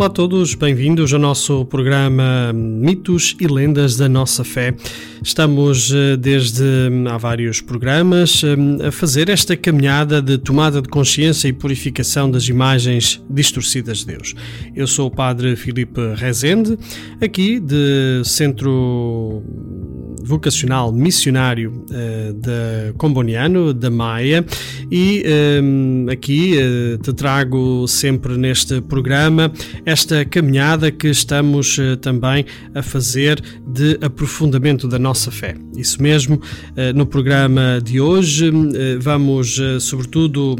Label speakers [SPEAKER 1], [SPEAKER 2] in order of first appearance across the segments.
[SPEAKER 1] Olá a todos, bem-vindos ao nosso programa Mitos e Lendas da Nossa Fé. Estamos eh, desde hum, há vários programas hum, a fazer esta caminhada de tomada de consciência e purificação das imagens distorcidas de Deus. Eu sou o Padre Filipe Rezende, aqui de Centro vocacional missionário uh, da Comboniano, da Maia, e um, aqui uh, te trago sempre neste programa esta caminhada que estamos uh, também a fazer de aprofundamento da nossa fé. Isso mesmo, no programa de hoje vamos, sobretudo,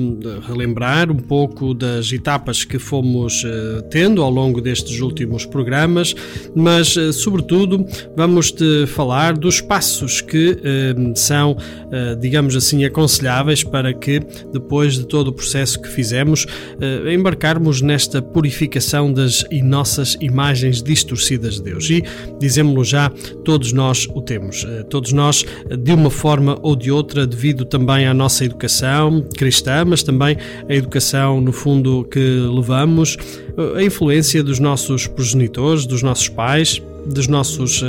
[SPEAKER 1] relembrar um pouco das etapas que fomos tendo ao longo destes últimos programas, mas, sobretudo, vamos te falar dos passos que eh, são, eh, digamos assim, aconselháveis para que, depois de todo o processo que fizemos, eh, embarcarmos nesta purificação das nossas imagens distorcidas de Deus. E, dizemos-lo já, todos nós o temos. Todos nós, de uma forma ou de outra, devido também à nossa educação cristã, mas também a educação, no fundo, que levamos, a influência dos nossos progenitores, dos nossos pais, dos nossos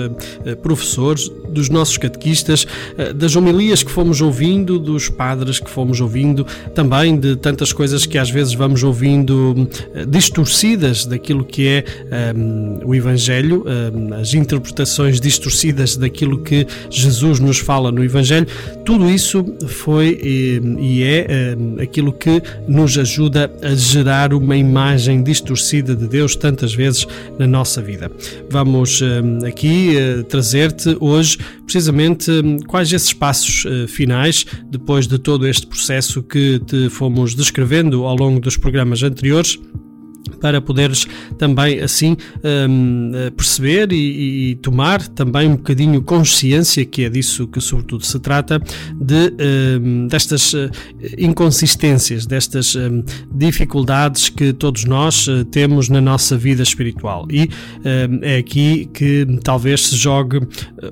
[SPEAKER 1] professores, dos nossos catequistas, uh, das homilias que fomos ouvindo, dos padres que fomos ouvindo, também de tantas coisas que às vezes vamos ouvindo uh, distorcidas daquilo que é um, o Evangelho, um, as interpretações distorcidas daquilo que Jesus nos fala no Evangelho. Tudo isso foi e, e é um, aquilo que nos ajuda a gerar uma imagem distorcida de Deus tantas vezes na nossa vida. Vamos aqui eh, trazer-te hoje precisamente hum, quais esses passos eh, finais, depois de todo este processo que te fomos descrevendo ao longo dos programas anteriores para poderes também assim um, eh, perceber e, e, tomar também um bocadinho consciência, que é disso que sobretudo se trata, de, um, destas eh, inconsistências, destas um, dificuldades que todos nós uh, temos na nossa vida espiritual. E hum, é aqui que talvez se jogue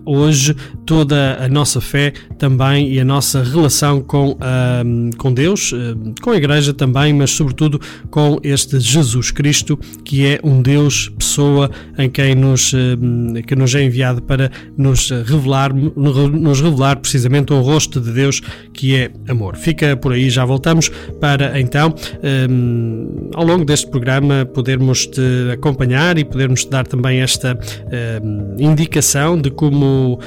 [SPEAKER 1] hoje toda a nossa fé também e a nossa relação com, hum, com Deus, hum, com a Igreja também, mas sobretudo com este Jesus Cristo, que é um Deus pessoa em quem nos, eh, que nos é enviado para nos revelar, nos revelar precisamente o rosto de Deus que é amor. Fica por aí, já voltamos para então, eh, ao longo deste programa, podermos te acompanhar e podermos te dar também esta eh, indicação de como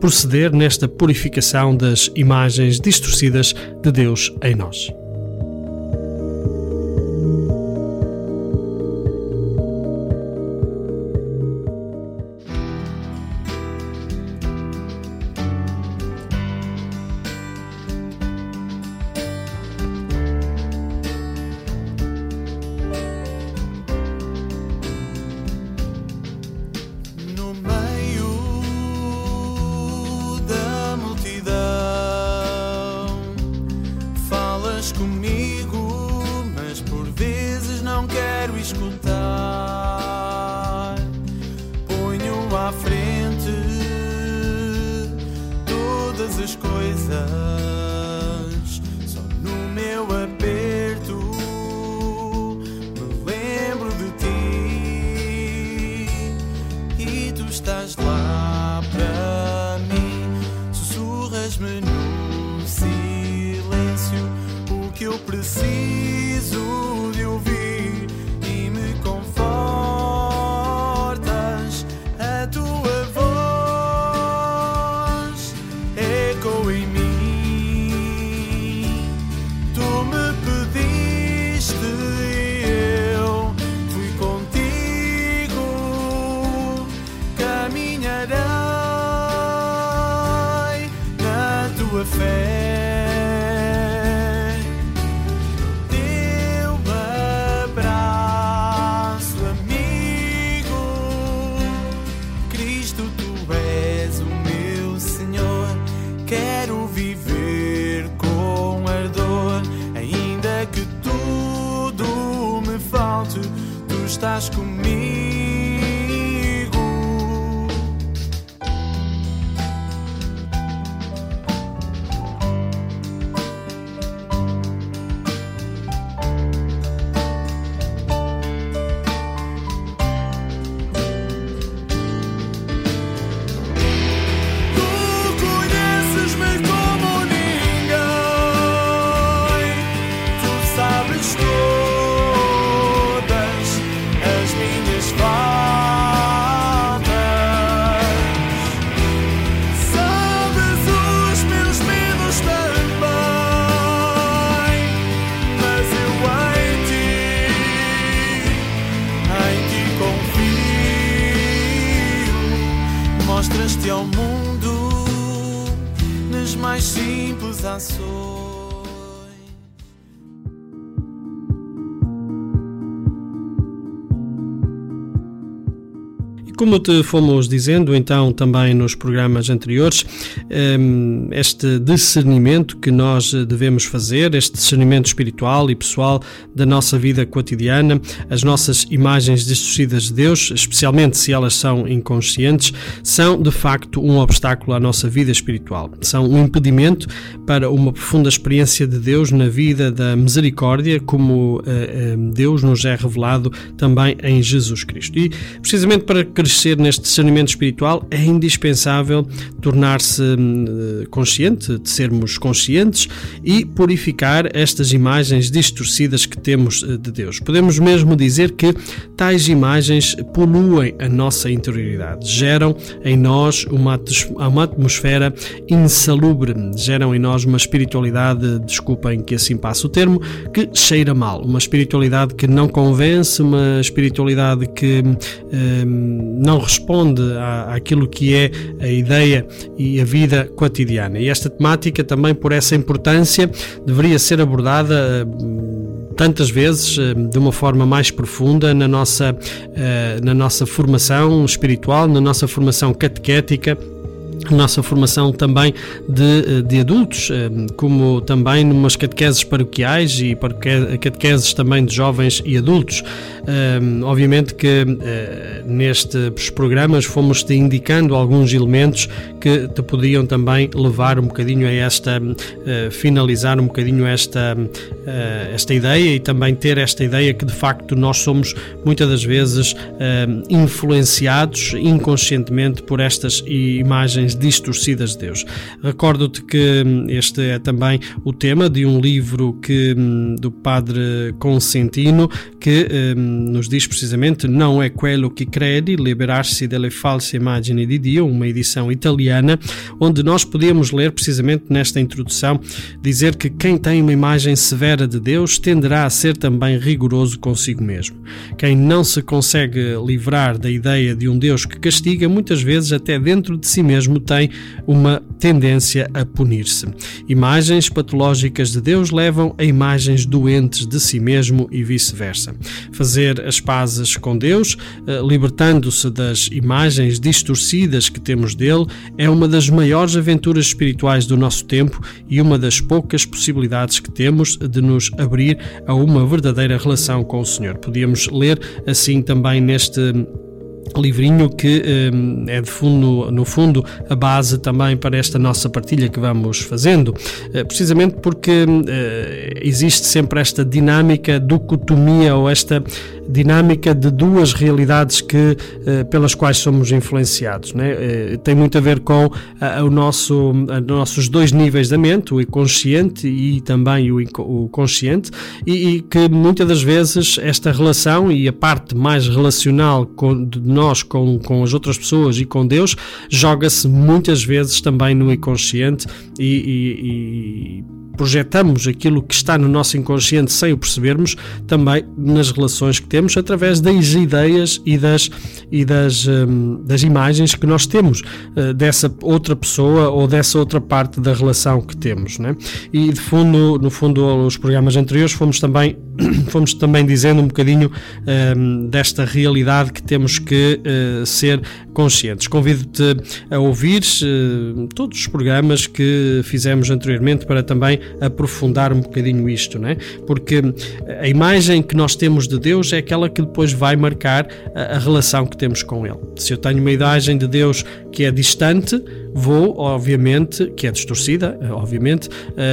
[SPEAKER 1] proceder nesta purificação das imagens distorcidas de Deus em nós.
[SPEAKER 2] No silêncio o que eu preciso.
[SPEAKER 1] Como te fomos dizendo, então, também nos programas anteriores, ehm, este discernimento que nós devemos fazer, este discernimento espiritual e pessoal da nossa vida cotidiana, as nossas imagens distorcidas de Deus, especialmente se elas são inconscientes, são de facto um obstáculo à nossa vida espiritual. São um impedimento para uma profunda experiência de Deus na vida da misericórdia, como eh, eh, Deus nos é revelado também em Jesus Cristo. E precisamente para crescer neste discernimento espiritual, é indispensável tornar-se consciente, de sermos conscientes e purificar estas imagens distorcidas que temos eh, de Deus. Podemos mesmo dizer que tais imagens poluem a nossa interioridade, geram em nós uma, uma atmosfera insalubre, geram em nós uma espiritualidade, desculpem que assim passe o termo, que cheira mal, uma espiritualidade que não convence, uma espiritualidade que hum, não responde à, àquilo que é a ideia e a vida cotidiana. E esta temática, também por essa importância, deveria ser abordada hum, tantas vezes hum, de uma forma mais profunda na nossa, eh, na nossa formação espiritual, na nossa formação catequética nossa formação também de, eh, de adultos, eh, como também numas catequeses paroquiais e catequeses também de jovens e adultos. Eh, obviamente que nestes programas fomos te indicando alguns elementos que te podiam também levar um bocadinho a esta, finalizar um bocadinho esta, esta ideia e também ter esta ideia que de facto nós somos muitas das vezes influenciados inconscientemente por estas imagens distorcidas de Deus. Recordo-te que hum, este é também o tema de um livro que, hum, do padre Consentino que hum, nos diz precisamente não é quello que credi, liberar-se delle false immagini di Dio, uma edição italiana, onde nós podemos ler precisamente nesta introdução dizer que quem tem uma imagem severa de Deus tenderá a ser também rigoroso consigo mesmo. Quem não se consegue livrar da ideia de um Deus que castiga, muitas vezes até dentro de si mesmo tem uma tendência a punir-se. Imagens patológicas de Deus levam a imagens doentes de si mesmo e vice-versa. Fazer as pazes com Deus, eh, libertando-se das imagens distorcidas que temos dele, é uma das maiores aventuras espirituais do nosso tempo e uma das poucas possibilidades que temos de nos abrir a uma verdadeira relação com o Senhor. Podíamos ler assim também neste livrinho que um, é de fundo, no fundo a base também para esta nossa partilha que vamos fazendo, uh, precisamente porque uh, existe sempre esta dinâmica, dicotomia ou esta dinâmica de duas realidades que, uh, pelas quais somos influenciados. Né? tem muito a ver com o nosso, nossos dois níveis da mente, o inconsciente e também o, o consciente, e, e, que muitas das vezes esta relação e a parte mais relacional com, de nós com, com as outras pessoas e com Deus joga-se muitas vezes também no inconsciente e, e, e projetamos aquilo que está no nosso inconsciente sem o percebermos também nas relações que temos através das ideias e das, e das, um, das imagens que nós temos uh, dessa outra pessoa ou dessa outra parte da relação que temos. Né? E de fundo, no fundo, os programas anteriores fomos também, fomos também dizendo um bocadinho um, desta realidade que temos que uh, ser conscientes. Convido-te a ouvir uh, todos os programas que fizemos anteriormente para também aprofundar um bocadinho isto, não é? Porque a imagem que nós temos de Deus é aquela que depois vai marcar a, a relação que temos com Ele. Se eu tenho uma imagem de Deus que é distante, vou, obviamente, que é distorcida, obviamente,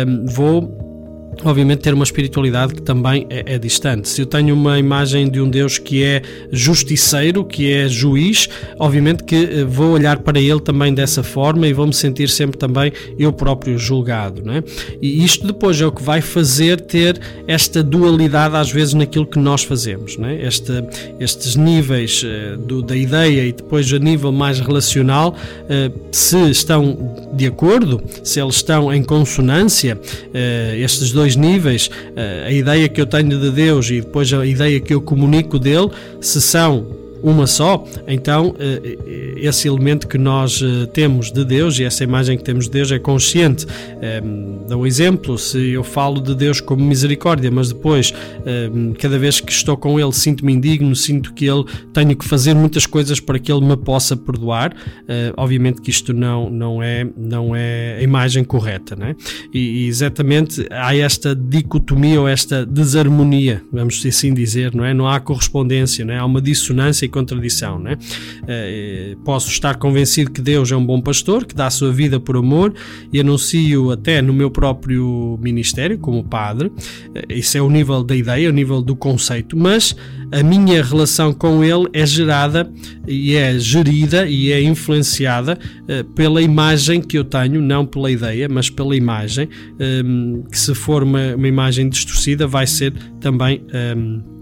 [SPEAKER 1] um, vou obviamente ter uma espiritualidade que também é, é, distante. Se eu tenho uma imagem de um Deus que é justiceiro, que é juiz, obviamente que eh, vou olhar para ele também dessa forma e vou me sentir sempre também eu próprio julgado, não é? E isto depois é o que vai fazer ter esta dualidade às vezes naquilo que nós fazemos, não é? Este, estes níveis uh, do, da ideia e depois a nível mais relacional, uh, se estão de acordo, se eles estão em consonância, estes dois dois níveis, eh, a ideia que eu tenho de Deus e depois a ideia que eu comunico dele, se são uma só, então esse elemento que nós temos de Deus e essa imagem que temos de Deus é consciente. Dá um exemplo, se eu falo de Deus como misericórdia, mas depois, cada vez que estou com Ele, sinto-me indigno, sinto que Ele tenho que fazer muitas coisas para que Ele me possa perdoar. Obviamente que isto não, não, é, não é a imagem correta, né? E, exatamente há esta dicotomia ou esta desarmonia, vamos assim dizer, não é? Não há correspondência, não é? Há uma dissonância contradição, não é? Uh, posso estar convencido que Deus é um bom pastor, que dá a sua vida por amor e anuncio até no meu próprio ministério como padre. Uh, isso é o nível da ideia, o nível do conceito, mas a minha relação com ele é gerada e é gerida e é influenciada pela imagem que eu tenho, não pela ideia, mas pela imagem, um, que se for uma, imagem distorcida vai ser também um,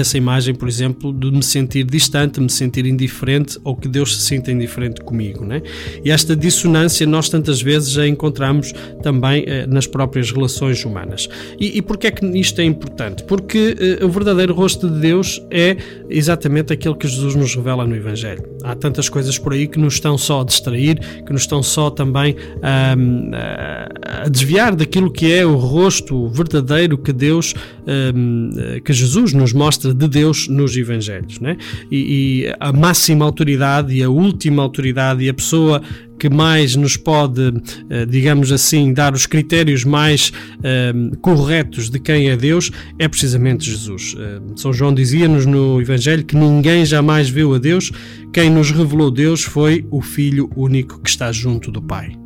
[SPEAKER 1] essa imagem, por exemplo, de me sentir distante, me sentir indiferente ou que Deus se sinta indiferente comigo. Né? E esta dissonância nós tantas vezes a encontramos também eh, nas próprias relações humanas. E, e porquê é que isto é importante? Porque eh, o verdadeiro rosto de Deus é exatamente aquilo que Jesus nos revela no Evangelho. Há tantas coisas por aí que nos estão só a distrair, que nos estão só também a desviar daquilo que é o rosto verdadeiro que Deus, que Jesus nos mostra de Deus nos Evangelhos. Né? E, e, a máxima autoridade e a última autoridade e a pessoa que mais nos pode, eh, digamos assim, dar os critérios mais eh, corretos de quem é Deus é precisamente Jesus. Eh, São João dizia-nos no Evangelho que ninguém jamais viu a Deus, quem nos revelou Deus foi o Filho único que está junto do Pai.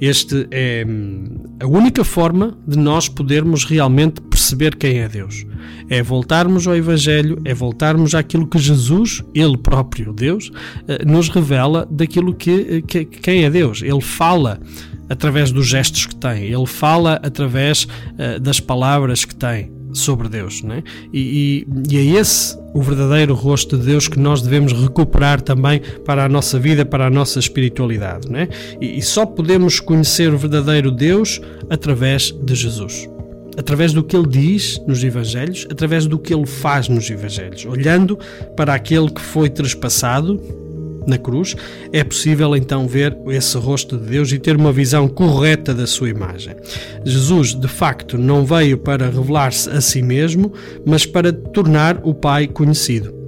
[SPEAKER 1] Este é hum, a única forma de nós podermos realmente perceber quem é Deus. É voltarmos ao Evangelho, é voltarmos àquilo que Jesus, Ele próprio, Deus, eh, nos revela daquilo que, eh, que quem é Deus. Ele fala através dos gestos que tem, ele fala através uh, das palavras que tem sobre Deus. Né? E, e, e, é esse o verdadeiro rosto de Deus que nós devemos recuperar também para a nossa vida, para a nossa espiritualidade. Né? E, e só podemos conhecer o verdadeiro Deus através de Jesus através do que ele diz nos Evangelhos, através do que ele faz nos Evangelhos, olhando para aquele que foi trespassado na cruz, é possível então ver esse rosto de Deus e ter uma visão correta da sua imagem. Jesus, de facto, não veio para revelar-se a si mesmo, mas para tornar o Pai conhecido.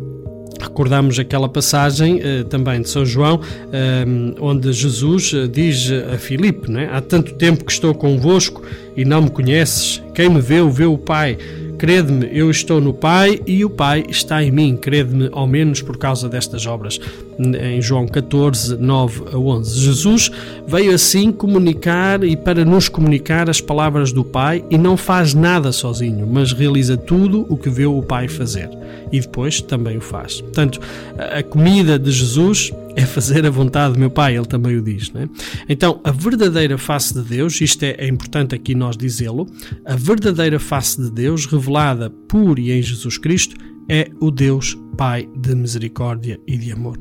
[SPEAKER 1] Recordamos aquela passagem eh, também de São João, eh, onde Jesus eh, diz a Filipe: né? Há tanto tempo que estou convosco e não me conheces. Quem me vê, vê o Pai. Crede-me, eu estou no Pai e o Pai está em mim. Crede-me, ao menos por causa destas obras. Em João 14, 9 a 11. Jesus veio assim comunicar e para nos comunicar as palavras do Pai e não faz nada sozinho, mas realiza tudo o que vê o Pai fazer. E depois também o faz. Portanto, a comida de Jesus é fazer a vontade do meu Pai, ele também o diz. Né? Então, a verdadeira face de Deus, isto é, é importante aqui nós dizê-lo, a verdadeira face de Deus, revelada por e em Jesus Cristo, é o Deus Pai de misericórdia e de amor.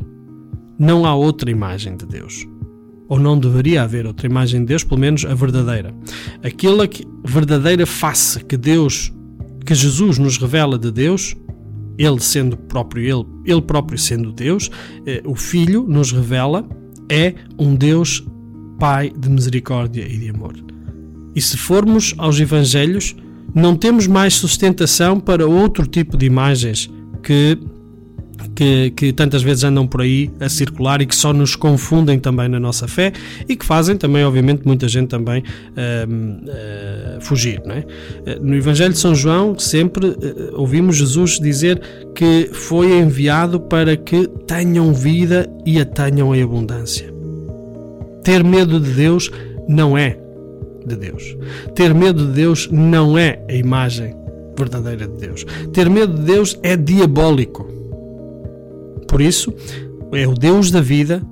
[SPEAKER 1] Não há outra imagem de Deus. Ou não deveria haver outra imagem de Deus, pelo menos a verdadeira. Aquela que, verdadeira face que Deus, que Jesus nos revela de Deus, ele sendo próprio ele, ele próprio sendo Deus, eh, o Filho nos revela é um Deus Pai de misericórdia e de amor. E se formos aos Evangelhos, não temos mais sustentação para outro tipo de imagens que que, que, tantas vezes andam por aí a circular e que só nos confundem também na nossa fé e que fazem também, obviamente, muita gente também uh, uh, fugir. Não é? Eh, no Evangelho de São João, sempre uh, ouvimos Jesus dizer que foi enviado para que tenham vida e a tenham em abundância. Ter medo de Deus não é de Deus. Ter medo de Deus não é a imagem verdadeira de Deus. Ter medo de Deus é diabólico. Por isso, é o Deus da vida,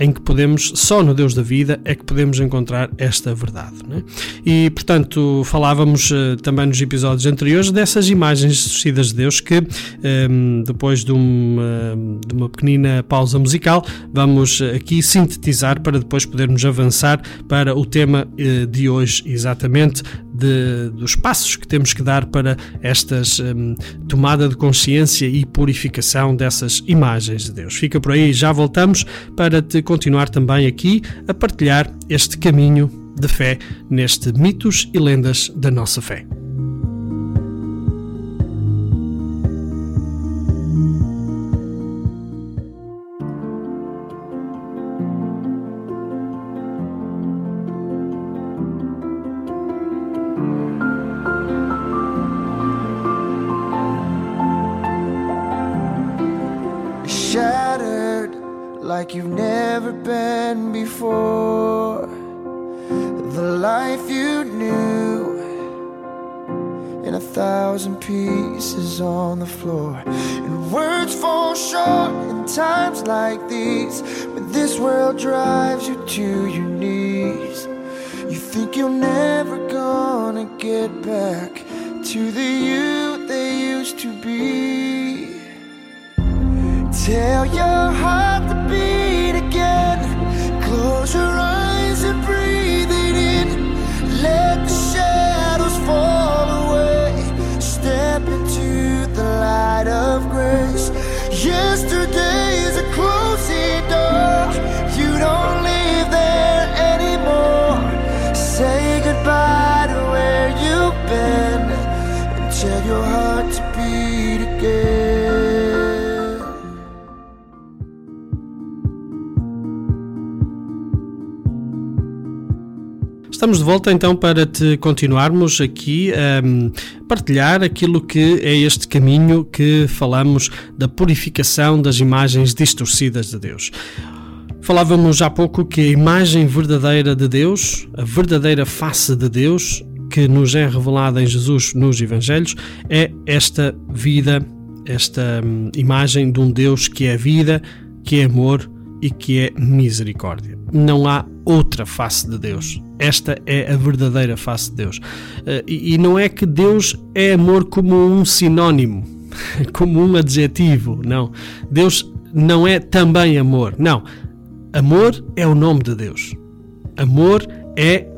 [SPEAKER 1] em que podemos, só no Deus da vida, é que podemos encontrar esta verdade. É? E, portanto, falávamos uh, também nos episódios anteriores dessas imagens distorcidas de Deus que, ehm, depois de uma, de uma pequenina pausa musical, vamos aqui sintetizar para depois podermos avançar para o tema uh, de hoje, exatamente de, dos passos que temos que dar para estas um, tomada de consciência e purificação dessas imagens de Deus. Fica por aí, já voltamos para te continuar também aqui a partilhar este caminho de fé neste mitos e lendas da nossa fé. Estamos de volta então para te continuarmos aqui a um, partilhar aquilo que é este caminho que falamos da purificação das imagens distorcidas de Deus. Falávamos há pouco que a imagem verdadeira de Deus, a verdadeira face de Deus, que nos é revelada em Jesus nos Evangelhos, é esta vida, esta um, imagem de um Deus que é vida, que é amor e que é misericórdia. Não há outra face de Deus. Esta é a verdadeira face de Deus. Eh, e não é que Deus é amor como um sinónimo, como um adjetivo. Não. Deus não é também amor. Não. Amor é o nome de Deus. Amor é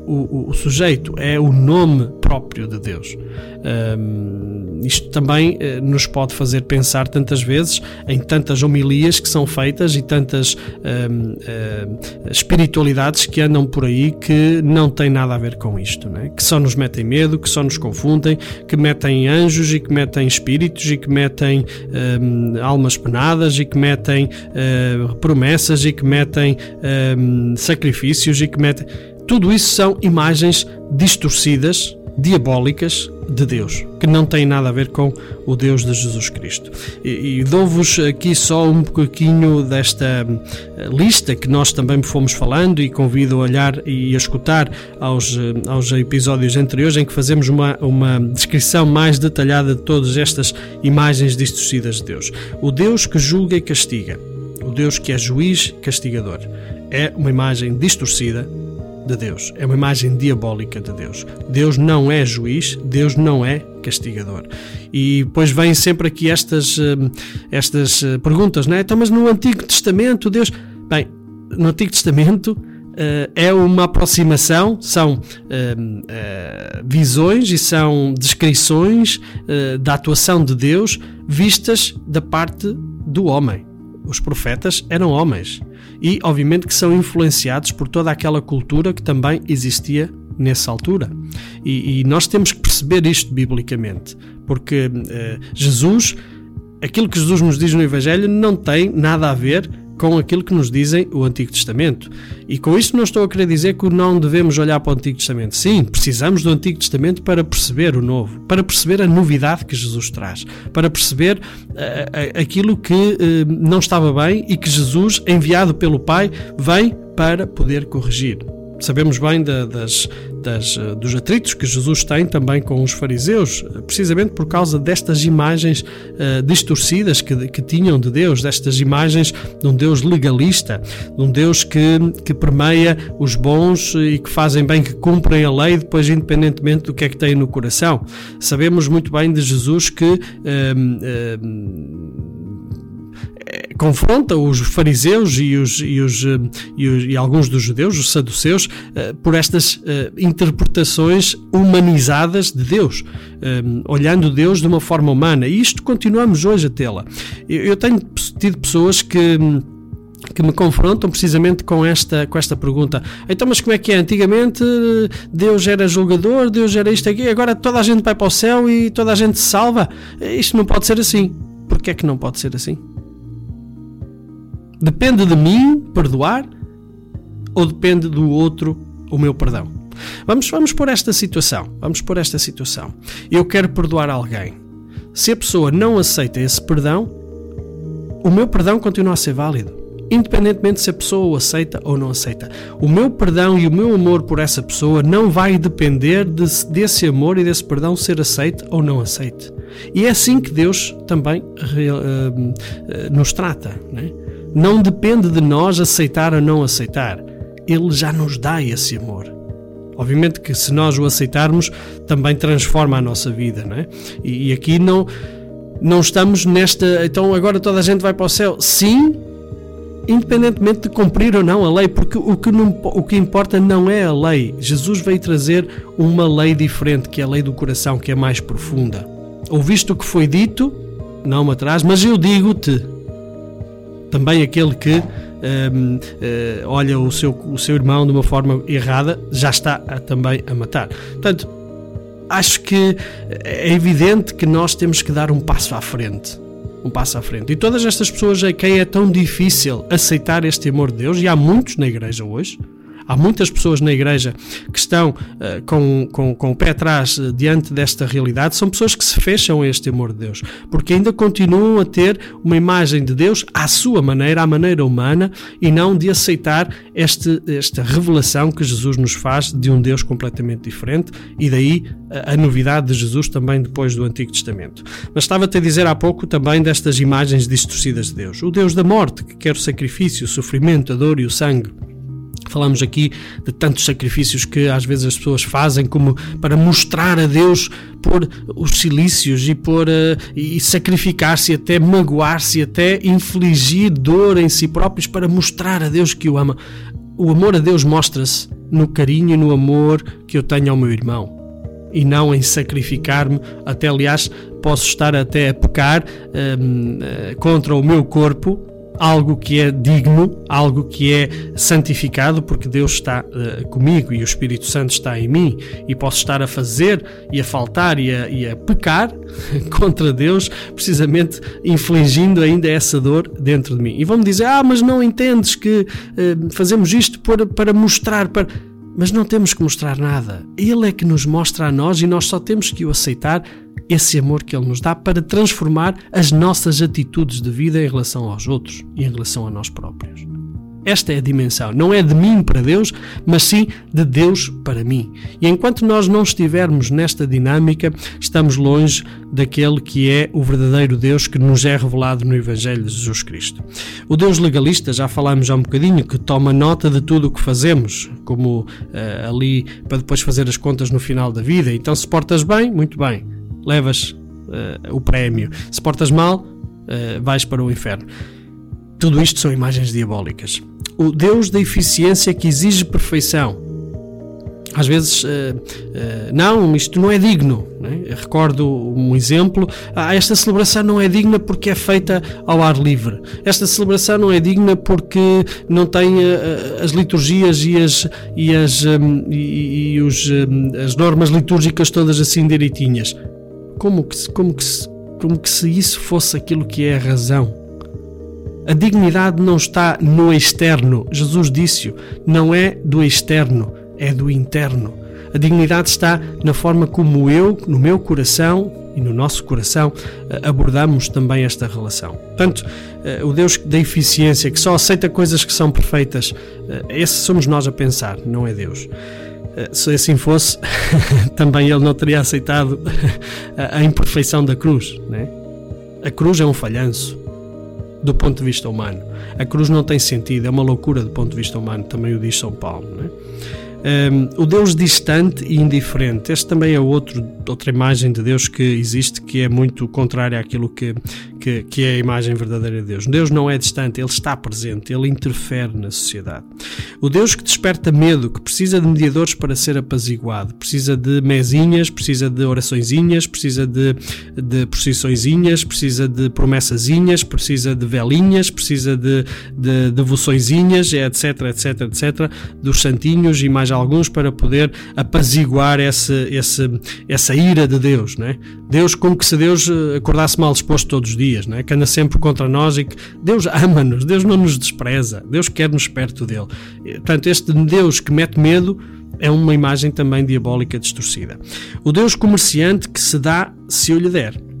[SPEAKER 1] o, o, sujeito, é o nome próprio de Deus. Um, isto também uh, nos pode fazer pensar tantas vezes em tantas homilias que são feitas e tantas um, uh, espiritualidades que andam por aí que não têm nada a ver com isto, né? que só nos metem medo, que só nos confundem, que metem anjos e que metem espíritos e que metem um, almas penadas e que metem uh, promessas e que metem sacrifícios e que metem tudo isso são imagens distorcidas, diabólicas de Deus, que não têm nada a ver com o Deus de Jesus Cristo. E, e dou-vos aqui só um pouquinho desta eh, lista que nós também fomos falando e convido a olhar e a escutar aos, eh, aos episódios anteriores em que fazemos uma, uma descrição mais detalhada de todas estas imagens distorcidas de Deus. O Deus que julga e castiga, o Deus que é juiz castigador, é uma imagem distorcida de Deus, é uma imagem diabólica de Deus. Deus não é juiz, Deus não é castigador. E depois vêm sempre aqui estas, eh, estas eh, perguntas, não é? Então, mas no Antigo Testamento, Deus. Bem, no Antigo Testamento. Uh, é uma aproximação, são uh, uh, visões e são descrições da atuação de Deus vistas da parte do homem. Os profetas eram homens e, obviamente, que são influenciados por toda aquela cultura que também existia nessa altura. E, e nós temos que perceber isto biblicamente, porque uh, Jesus, aquilo que Jesus nos diz no Evangelho, não tem nada a ver com aquilo que nos dizem o Antigo Testamento. E com isto não estou a querer dizer que não devemos olhar para o Antigo Testamento. Sim, precisamos do Antigo Testamento para perceber o novo, para perceber a novidade que Jesus traz, para perceber uh, aquilo que uh, não estava bem e que Jesus, enviado pelo Pai, vem para poder corrigir. Sabemos bem das, das, dos atritos que Jesus tem também com os fariseus, precisamente por causa destas imagens uh, distorcidas que, que tinham de Deus, destas imagens de um Deus legalista, de um Deus que, que permeia os bons e que fazem bem, que cumprem a lei, depois, independentemente do que é que têm no coração. Sabemos muito bem de Jesus que. Uh, uh, confronta os fariseus e, os, e, os, eh, e, os, e, alguns dos judeus, os saduceus, eh, por estas eh, interpretações humanizadas de Deus, olhando Deus de uma forma humana. E isto continuamos hoje a tê-la. Eu tenho tido pessoas que que me confrontam precisamente com esta, com esta pergunta. Então, mas como é que é? Antigamente Deus era julgador, Deus era isto aqui, agora toda a gente vai para o céu e toda a gente se salva. Isto não pode ser assim. Porquê é que não pode ser assim? Depende de mim perdoar ou depende do outro o meu perdão? Vamos, vamos por esta situação. Vamos por esta situação. Eu quero perdoar alguém. Se a pessoa não aceita esse perdão, o meu perdão continua a ser válido. Independentemente se a pessoa o aceita ou não aceita. O meu perdão e o meu amor por essa pessoa não vai depender de, desse amor e desse perdão ser aceito ou não aceito. E é assim que Deus também uh, uh, nos trata. Né? Não depende de nós aceitar ou não aceitar. Ele já nos dá esse amor. Obviamente que se nós o aceitarmos, também transforma a nossa vida, não é? E, e aqui não, não estamos nesta. Então agora toda a gente vai para o céu. Sim, independentemente de cumprir ou não a lei, porque o que, não, o que importa não é a lei. Jesus veio trazer uma lei diferente, que é a lei do coração, que é mais profunda. Ouviste o que foi dito? Não me atrás, mas eu digo-te também aquele que um, uh, eh, olha o seu, o seu irmão de uma forma errada já está a, também a matar. Portanto, acho que é evidente que nós temos que dar um passo à frente. Um passo à frente. E todas estas pessoas a quem é tão difícil aceitar este amor de Deus, e há muitos na igreja hoje, Há muitas pessoas na igreja que estão uh, com, com, com o pé atrás uh, diante desta realidade, são pessoas que se fecham a este amor de Deus, porque ainda continuam a ter uma imagem de Deus à sua maneira, à maneira humana, e não de aceitar este, esta revelação que Jesus nos faz de um Deus completamente diferente, e daí a, a novidade de Jesus também depois do Antigo Testamento. Mas estava-te a dizer há pouco também destas imagens distorcidas de Deus. O Deus da morte, que quer o sacrifício, o sofrimento, a dor e o sangue Falamos aqui de tantos sacrifícios que às vezes as pessoas fazem como para mostrar a Deus por os silícios e por uh, e sacrificar-se até magoar-se até infligir dor em si próprios para mostrar a Deus que o ama. O amor a Deus mostra-se no carinho e no amor que eu tenho ao meu irmão e não em sacrificar-me. Até aliás, posso estar até a pecar um, uh, eh, contra o meu corpo algo que é digno, algo que é santificado, porque Deus está uh, comigo e o Espírito Santo está em mim, e posso estar a fazer e a faltar e a, e a pecar contra Deus, precisamente infligindo ainda essa dor dentro de mim. E vão-me dizer: Ah, mas não entendes que uh, fazemos isto para mostrar, para. Mas não temos que mostrar nada. Ele é que nos mostra a nós e nós só temos que o aceitar esse amor que Ele nos dá para transformar as nossas atitudes de vida em relação aos outros e em relação a nós próprios. Esta é a dimensão. Não é de mim para Deus, mas sim de Deus para mim. E enquanto nós não estivermos nesta dinâmica, estamos longe daquele que é o verdadeiro Deus que nos é revelado no Evangelho de Jesus Cristo. O Deus legalista, já falámos há um bocadinho, que toma nota de tudo o que fazemos, como uh, ali para depois fazer as contas no final da vida. Então, se portas bem, muito bem levas uh, o prémio. Se portas mal, uh, vais para o inferno. Tudo isto são imagens diabólicas. O Deus da eficiência que exige perfeição. Às vezes, uh, não, isto não é digno. Né? Recordo um exemplo: ah, esta celebração não é digna porque é feita ao ar livre. Esta celebração não é digna porque não tem as liturgias e as, e as, um, e, e os, um, as normas litúrgicas todas assim direitinhas como que, como que, como que se isso fosse aquilo que é a razão. A dignidade não está no externo. Jesus disse-o, não é do externo, é do interno. A dignidade está na forma como eu, no meu coração e no nosso coração, eh, abordamos também esta relação. Portanto, eh, o Deus da eficiência, que só aceita coisas que são perfeitas, eh, esse somos nós a pensar, não é Deus. Se assim fosse, também ele não teria aceitado a imperfeição da cruz. Né? A cruz é um falhanço do ponto de vista humano. A cruz não tem sentido, é uma loucura do ponto de vista humano, também o diz São Paulo. Né? Um, o Deus distante e indiferente. Este também é outro, outra imagem de Deus que existe que é muito contrária àquilo que, que, que, é a imagem verdadeira de Deus. Deus não é distante, ele está presente, ele interfere na sociedade. O Deus que desperta medo, que precisa de mediadores para ser apaziguado, precisa de mesinhas, precisa de oraçõezinhas, precisa de, de procissõezinhas, precisa de promessazinhas, precisa de velinhas, precisa de, de devoçõezinhas, etc, etc, etc, dos santinhos e mais alguns para poder apaziguar esse, esse, essa ira de Deus. Não é? Deus, como que se Deus eh, acordasse mal disposto todos os dias, não é? que anda sempre contra nós e que Deus ama-nos, Deus não nos despreza, Deus quer-nos perto dele. Portanto, este Deus que mete medo é uma imagem também diabólica distorcida. O Deus comerciante que se dá se eu lhe der.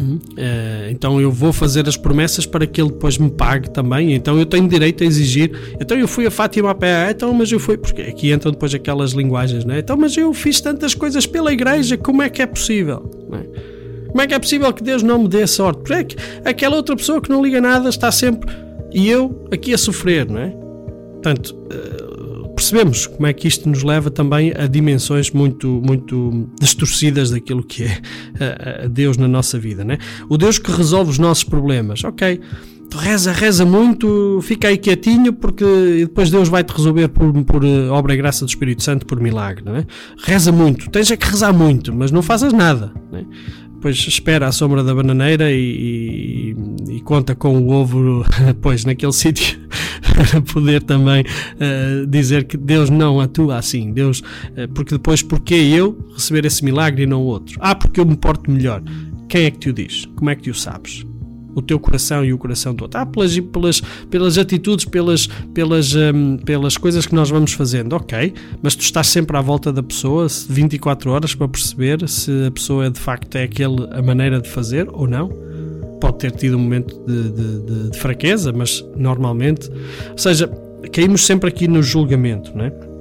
[SPEAKER 1] Uh, então eu vou fazer as promessas para que ele depois me pague também. Então eu tenho direito a exigir. Então eu fui a Fátima a pé. Ah, então, mas eu fui. Porque aqui entram depois aquelas linguagens, né? Então, mas eu fiz tantas coisas pela igreja. Como é que é possível? É? Como é que é possível que Deus não me dê sorte? Porque é que aquela outra pessoa que não liga nada está sempre. E eu aqui a sofrer, não é? Portanto. Uh, percebemos como é que isto nos leva também a dimensões muito, muito distorcidas daquilo que é Deus na nossa vida. Né? O Deus que resolve os nossos problemas. Ok, tu reza, reza muito, fica aí quietinho, porque depois Deus vai te resolver por, por eh, obra e graça do Espírito Santo, por milagre. Não é? Reza muito, tens é que rezar muito, mas não fazes nada. Não é? Depois espera à sombra da bananeira e, e, e conta com o ovo pois naquele sítio para poder também uh, dizer que Deus não atua assim. Deus uh, porque depois porque eu receber esse milagre e não outro? Ah porque eu me porto melhor. Quem é que te o diz? Como é que te o sabes o teu coração e o coração do outro. Ah, pelas, pelas, pelas atitudes, pelas, pelas, um, pelas coisas que nós vamos fazendo, ok, mas tu estás sempre à volta da pessoa 24 horas para perceber se a pessoa de facto é aquele a maneira de fazer ou não. Pode ter tido um momento de, de, de, fraqueza, mas normalmente, ou seja, caímos sempre aqui no julgamento, não é?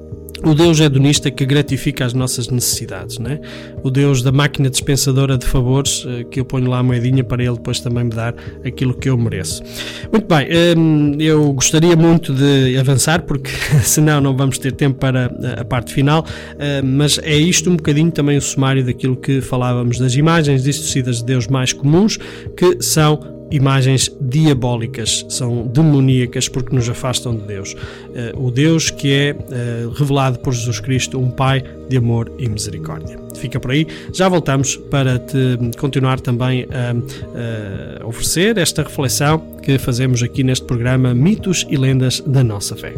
[SPEAKER 1] O Deus hedonista que gratifica as nossas necessidades, né? O Deus da máquina dispensadora de favores, eh, que eu ponho lá a moedinha para ele depois também me dar aquilo que eu mereço. Muito bem, hum, eu gostaria muito de avançar, porque senão não vamos ter tempo para a parte final, hum, mas é isto um bocadinho também o sumário daquilo que falávamos das imagens distorcidas de Deus mais comuns, que são imagens diabólicas, são demoníacas porque nos afastam de Deus. Uh, o Deus que é uh, revelado por Jesus Cristo, um Pai de amor e misericórdia. Fica por aí, já voltamos para te continuar também a, a oferecer esta reflexão que fazemos aqui neste programa Mitos e Lendas da Nossa Fé.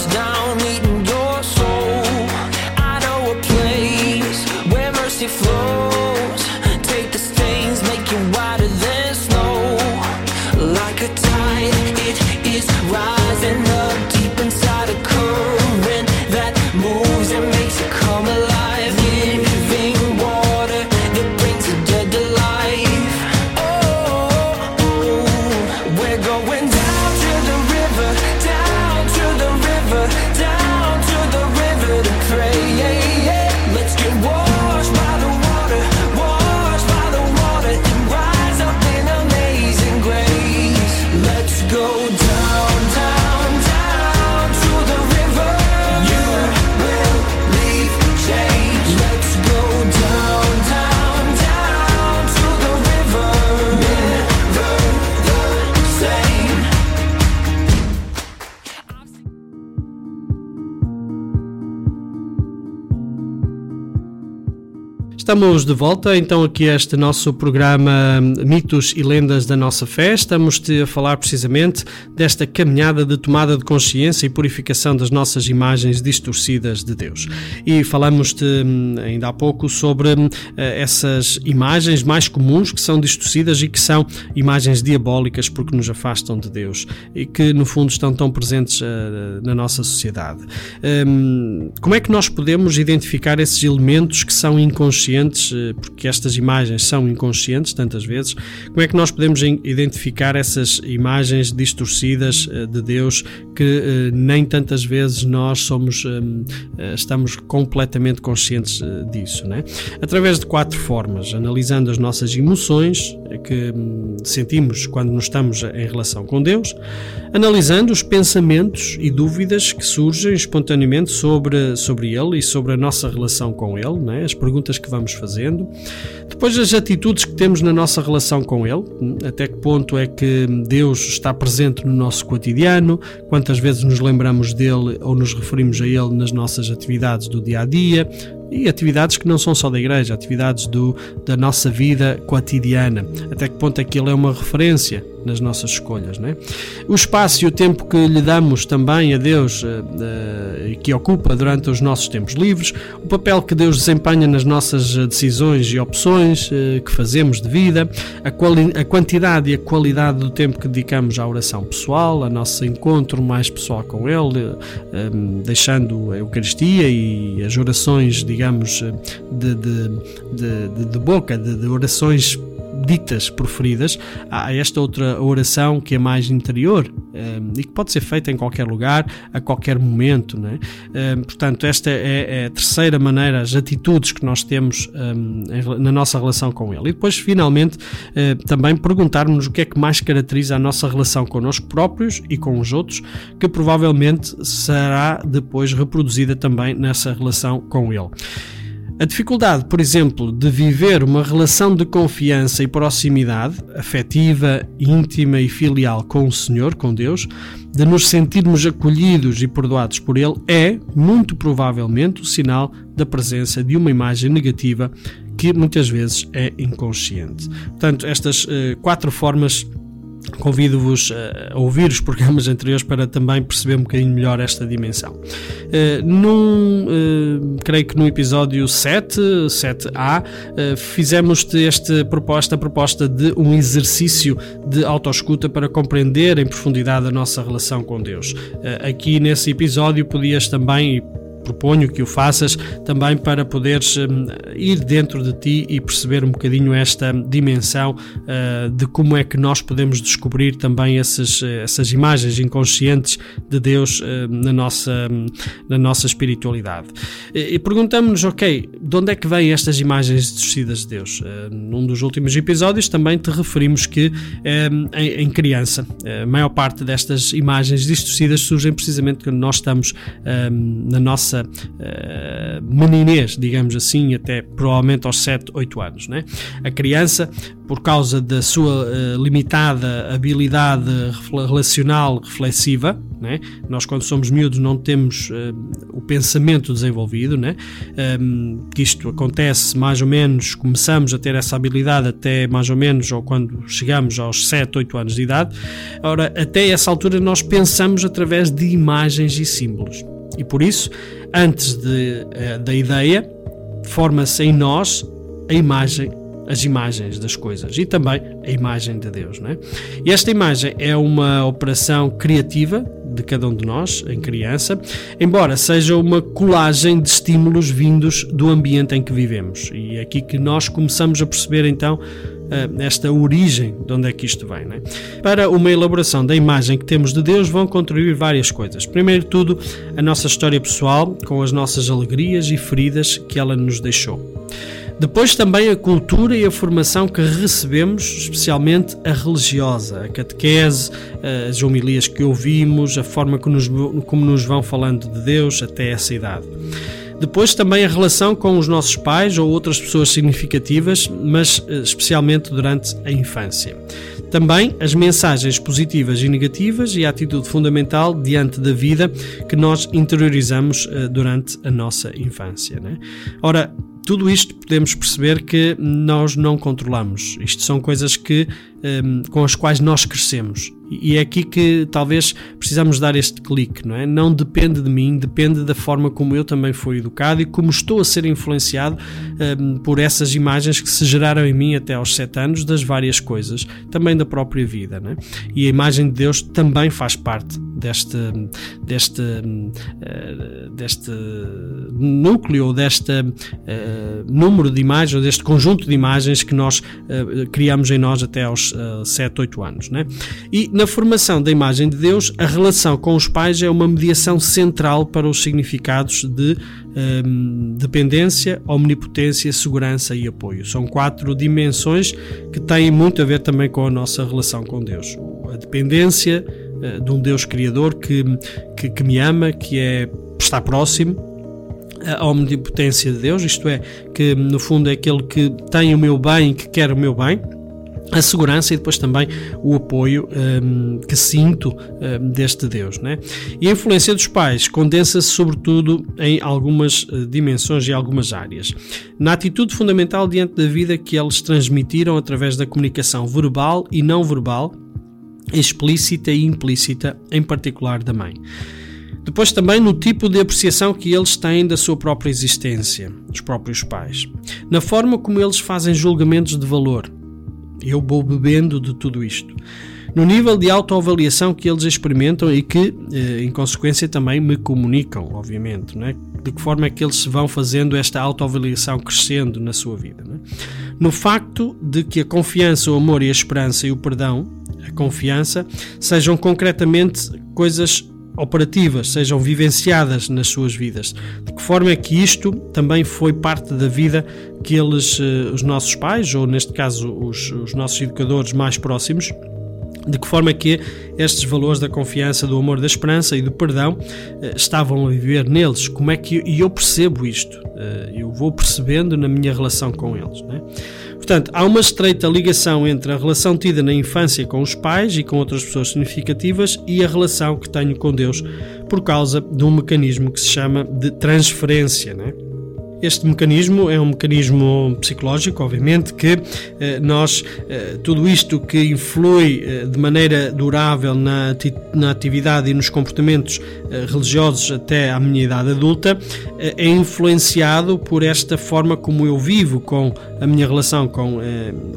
[SPEAKER 1] goes down. Estamos de volta então aqui a este nosso programa Mitos e Lendas da Nossa Fé. Estamos-te a falar precisamente desta caminhada de tomada de consciência e purificação das nossas imagens distorcidas de Deus. E falamos-te hum, ainda há pouco sobre hum, essas imagens mais comuns que são distorcidas e que são imagens diabólicas porque nos afastam de Deus e que no fundo estão tão presentes uh, na nossa sociedade. Um, como é que nós podemos identificar esses elementos que são inconscientes? Inconscientes, porque estas imagens são inconscientes tantas vezes, como é que nós podemos identificar essas imagens distorcidas de Deus que nem tantas vezes nós somos, estamos completamente conscientes disso, né? Através de quatro formas, analisando as nossas emoções que hum, sentimos quando nos estamos em relação com Deus, analisando os pensamentos e dúvidas que surgem espontaneamente sobre, sobre Ele e sobre a nossa relação com Ele, né? as perguntas que vamos fazendo, depois as atitudes que temos na nossa relação com Ele, hum, até que ponto é que Deus está presente no nosso cotidiano, quantas vezes nos lembramos dele ou nos referimos a Ele nas nossas atividades do dia a dia, e atividades que não são só da igreja, atividades do, da nossa vida cotidiana. Até que ponto é que ele é uma referência nas nossas escolhas, não é? O espaço e o tempo que lhe damos também a Deus, uh, uh, que ocupa durante os nossos tempos livres, o papel que Deus desempenha nas nossas decisões e opções que fazemos de vida, a, a quantidade e a qualidade do tempo que dedicamos à oração pessoal, a nosso encontro mais pessoal com Ele, deixando a Eucaristia e as orações, digamos, digamos, de, de, de, de boca, de, orações ditas preferidas, há esta outra oração que é mais interior ehm, e que pode ser feita em qualquer lugar, a qualquer momento. Né? Portanto, esta é, é, a terceira maneira, as atitudes que nós temos ehm, na nossa relação com Ele. E depois, finalmente, uh, também perguntarmos o que é que mais caracteriza a nossa relação connosco próprios e com os outros, que provavelmente será depois reproduzida também nessa relação com Ele. A dificuldade, por exemplo, de viver uma relação de confiança e proximidade afetiva, íntima e filial com o Senhor, com Deus, de nos sentirmos acolhidos e perdoados por Ele, é, muito provavelmente, o sinal da presença de uma imagem negativa que muitas vezes é inconsciente. Portanto, estas uh, quatro formas Convido-vos a ouvir os programas anteriores para também perceber um bocadinho melhor esta dimensão. Uh, num, uh, creio que no episódio 7, 7A, uh, fizemos esta proposta, a proposta de um exercício de autoescuta para compreender em profundidade a nossa relação com Deus. Aqui nesse episódio podias também, proponho que o faças também para poderes um, ir dentro de ti e perceber um bocadinho esta dimensão uh, de como é que nós podemos descobrir também essas, essas imagens inconscientes de Deus uh, na, nossa, na nossa espiritualidade. E, perguntamos-nos, ok, de onde é que vêm estas imagens distorcidas de Deus? Uh, num dos últimos episódios também te referimos que um, em, criança, a maior parte destas imagens distorcidas surgem precisamente quando nós estamos na nossa uh, meninez, digamos assim, até provavelmente aos 7, 8 anos. Né? A criança, por causa da sua uh, limitada habilidade relacional reflexiva, né? nós quando somos miúdos não temos uh, o pensamento desenvolvido, né? Um, que isto acontece mais ou menos, começamos a ter essa habilidade até mais ou menos, ou quando chegamos aos 7, 8 anos de idade. Ora, até essa altura nós pensamos através de imagens e símbolos. E por isso, antes de, uh, da ideia, forma-se em nós a imagem, as imagens das coisas e também a imagem de Deus. Não é? E esta imagem é uma operação criativa de cada um de nós, em criança, embora seja uma colagem de estímulos vindos do ambiente em que vivemos. E é aqui que nós começamos a perceber então eh, esta origem de onde é que isto vem. É? Para uma elaboração da imagem que temos de Deus vão contribuir várias coisas. Primeiro de tudo, a nossa história pessoal, com as nossas alegrias e feridas que ela nos deixou. Depois também a cultura e a formação que recebemos, especialmente a religiosa, a catequese, as homilias que ouvimos, a forma como nos vão falando de Deus até essa idade. Depois também a relação com os nossos pais ou outras pessoas significativas, mas eh, especialmente durante a infância. Também as mensagens positivas e negativas e a atitude fundamental diante da vida que nós interiorizamos eh, durante a nossa infância. Né? Ora, tudo isto podemos perceber que nós não controlamos. Isto são coisas que um, com as quais nós crescemos. E é aqui que talvez precisamos dar este clique, não é? Não depende de mim, depende da forma como eu também fui educado e como estou a ser influenciado um, por essas imagens que se geraram em mim até aos sete anos das várias coisas, também da própria vida, não é? E a imagem de Deus também faz parte deste, deste, uh, deste núcleo, deste uh, número de imagens, deste conjunto de imagens que nós uh, criamos em nós até aos uh, 7, 8 anos. Né? E na formação da imagem de Deus, a relação com os pais é uma mediação central para os significados de um, dependência, omnipotência, segurança e apoio. São quatro dimensões que têm muito a ver também com a nossa relação com Deus. A dependência, eh, de um Deus Criador que, que, que me ama, que é, está próximo, a omnipotência de Deus, isto é, que no fundo é aquele que tem o meu bem, que quer o meu bem, a segurança e depois também o apoio um, que sinto um, deste Deus. Né? E a influência dos pais condensa-se sobretudo em algumas uh, dimensões e algumas áreas. Na atitude fundamental diante da vida que eles transmitiram através da comunicação verbal e não verbal, explícita e implícita, em particular da mãe. Depois também no tipo de apreciação que eles têm da sua própria existência, os próprios pais. Na forma como eles fazem julgamentos de valor. Eu vou bebendo de tudo isto. No nível de autoavaliação que eles experimentam e que, eh, em consequência, também me comunicam, obviamente. Não é? De que forma é que eles vão fazendo esta autoavaliação crescendo na sua vida. É? No facto de que a confiança, o amor e a esperança e o perdão a confiança, sejam concretamente coisas operativas, sejam vivenciadas nas suas vidas. De que forma é que isto também foi parte da vida que eles, eh, os nossos pais, ou neste caso os, os nossos educadores mais próximos, de que forma é que estes valores da confiança, do amor, da esperança e do perdão eh, estavam a viver neles? Como é que e eu percebo isto? Eh, eu vou percebendo na minha relação com eles. Não é? Portanto, há uma estreita ligação entre a relação tida na infância com os pais e com outras pessoas significativas e a relação que tenho com Deus por causa de um mecanismo que se chama de transferência. Né? Este mecanismo é um mecanismo psicológico, obviamente, que eh, nós, eh, tudo isto que influi eh, de maneira durável na, na atividade e nos comportamentos religiosos até à minha idade adulta, é influenciado por esta forma como eu vivo com a minha relação com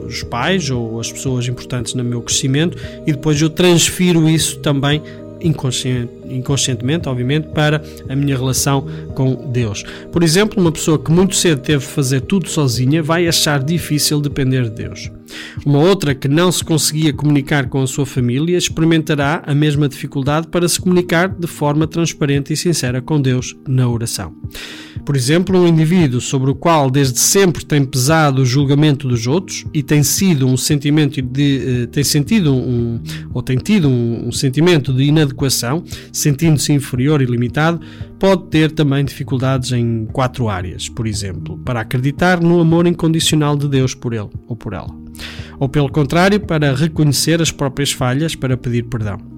[SPEAKER 1] os pais ou as pessoas importantes no meu crescimento e depois eu transfiro isso também inconscientemente, obviamente, para a minha relação com Deus. Por exemplo, uma pessoa que muito cedo teve de fazer tudo sozinha vai achar difícil depender de Deus. Uma outra que não se conseguia comunicar com a sua família experimentará a mesma dificuldade para se comunicar de forma transparente e sincera com Deus na oração. Por exemplo, um indivíduo sobre o qual desde sempre tem pesado o julgamento dos outros e tem sido um sentimento de eh, tem sentido um ou tem tido um, um sentimento de inadequação, sentindo-se inferior e limitado, pode ter também dificuldades em quatro áreas, por exemplo, para acreditar no amor incondicional de Deus por ele ou por ela. Ou pelo contrário, para reconhecer as próprias falhas para pedir perdão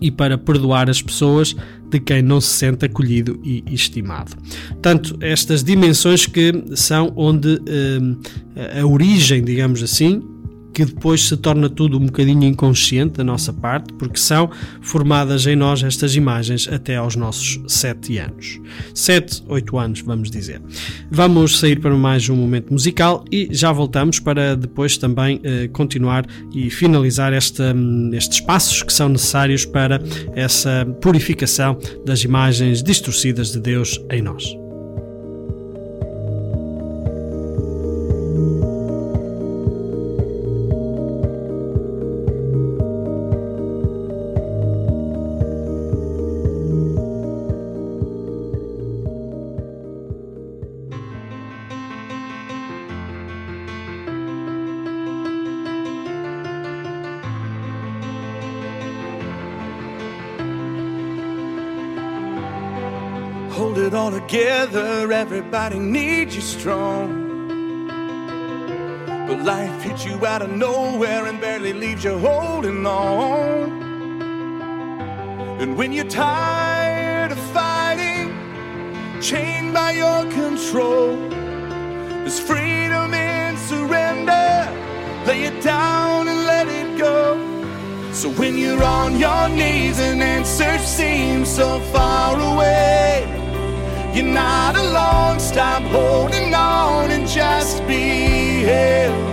[SPEAKER 1] e para perdoar as pessoas de quem não se sente acolhido e estimado. Tanto estas dimensões que são onde eh, a origem, digamos assim, que depois se torna tudo um bocadinho inconsciente da nossa parte, porque são formadas em nós estas imagens até aos nossos 7 anos. 7, 8 anos, vamos dizer. Vamos sair para mais um momento musical e já voltamos para depois também eh, continuar e finalizar esta, estes passos que são necessários para essa purificação das imagens distorcidas de Deus em nós.
[SPEAKER 2] Everybody needs you strong. But life hits you out of nowhere and barely leaves you holding on. And when you're tired of fighting, chained by your control, there's freedom in surrender. Lay it down and let it go. So when you're on your knees and answers seem so far away, you're not alone. Stop holding on and just be held.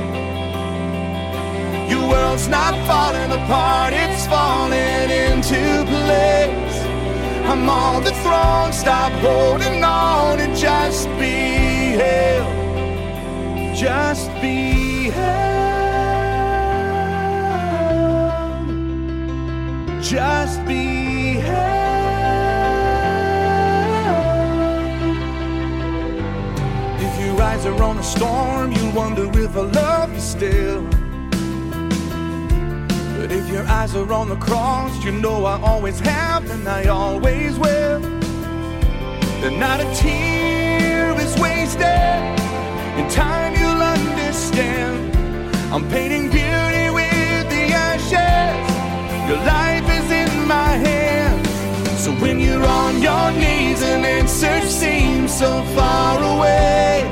[SPEAKER 2] Your world's not falling apart, it's falling into place. I'm on the throne, stop holding on and just be held. Just be held. Just be If your eyes are on a storm, you wonder if I love you still. But if your eyes are on the cross, you know I always have and I always will. Then not a tear is wasted. In time you'll understand. I'm painting beauty with the ashes. Your life is in my hands. So when you're on your knees and answers seem so far away,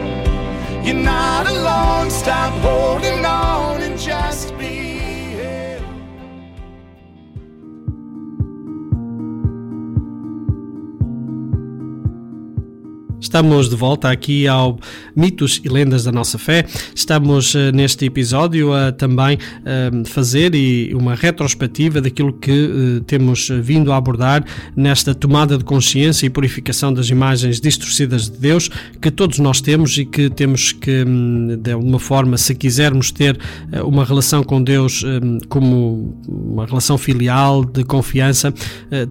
[SPEAKER 1] Estamos de volta aqui ao Mitos e Lendas da Nossa Fé. Estamos eh, neste episódio a também eh, fazer uma retrospectiva daquilo que eh, temos vindo a abordar nesta tomada de consciência e purificação das imagens distorcidas de Deus que todos nós temos e que temos que, hum, de alguma forma, se quisermos ter uma relação com Deus hum, como uma relação filial, de confiança,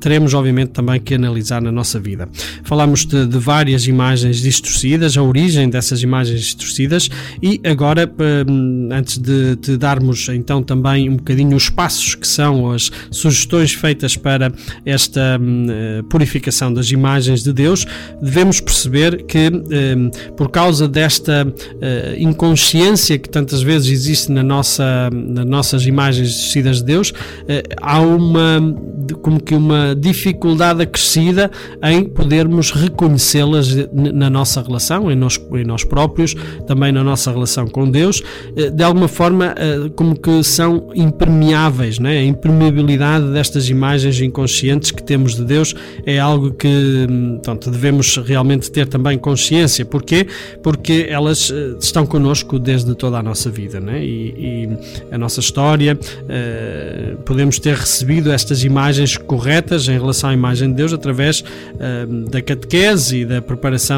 [SPEAKER 1] teremos obviamente também que analisar na nossa vida. Falamos de, de várias imagens distorcidas, a origem dessas imagens distorcidas. E agora, hum, antes de te darmos então também um bocadinho os passos que são as sugestões feitas para esta hum, eh, purificação das imagens de Deus, devemos perceber que hum, por causa desta eh, inconsciência que tantas vezes existe na nossa, nas nossas imagens distorcidas de Deus, eh, há uma como que uma dificuldade acrescida em podermos reconhecê-las na nossa relação, em nós, em nós próprios, também na nossa relação com Deus, eh, de alguma forma eh, como que são impermeáveis, né? a impermeabilidade destas imagens inconscientes que temos de Deus é algo que hum, portanto, devemos realmente ter também consciência. Porquê? Porque elas eh, estão connosco desde toda a nossa vida né? e, e a nossa história, podemos ter recebido estas imagens corretas em relação à imagem de Deus através eh, da catequese e da preparação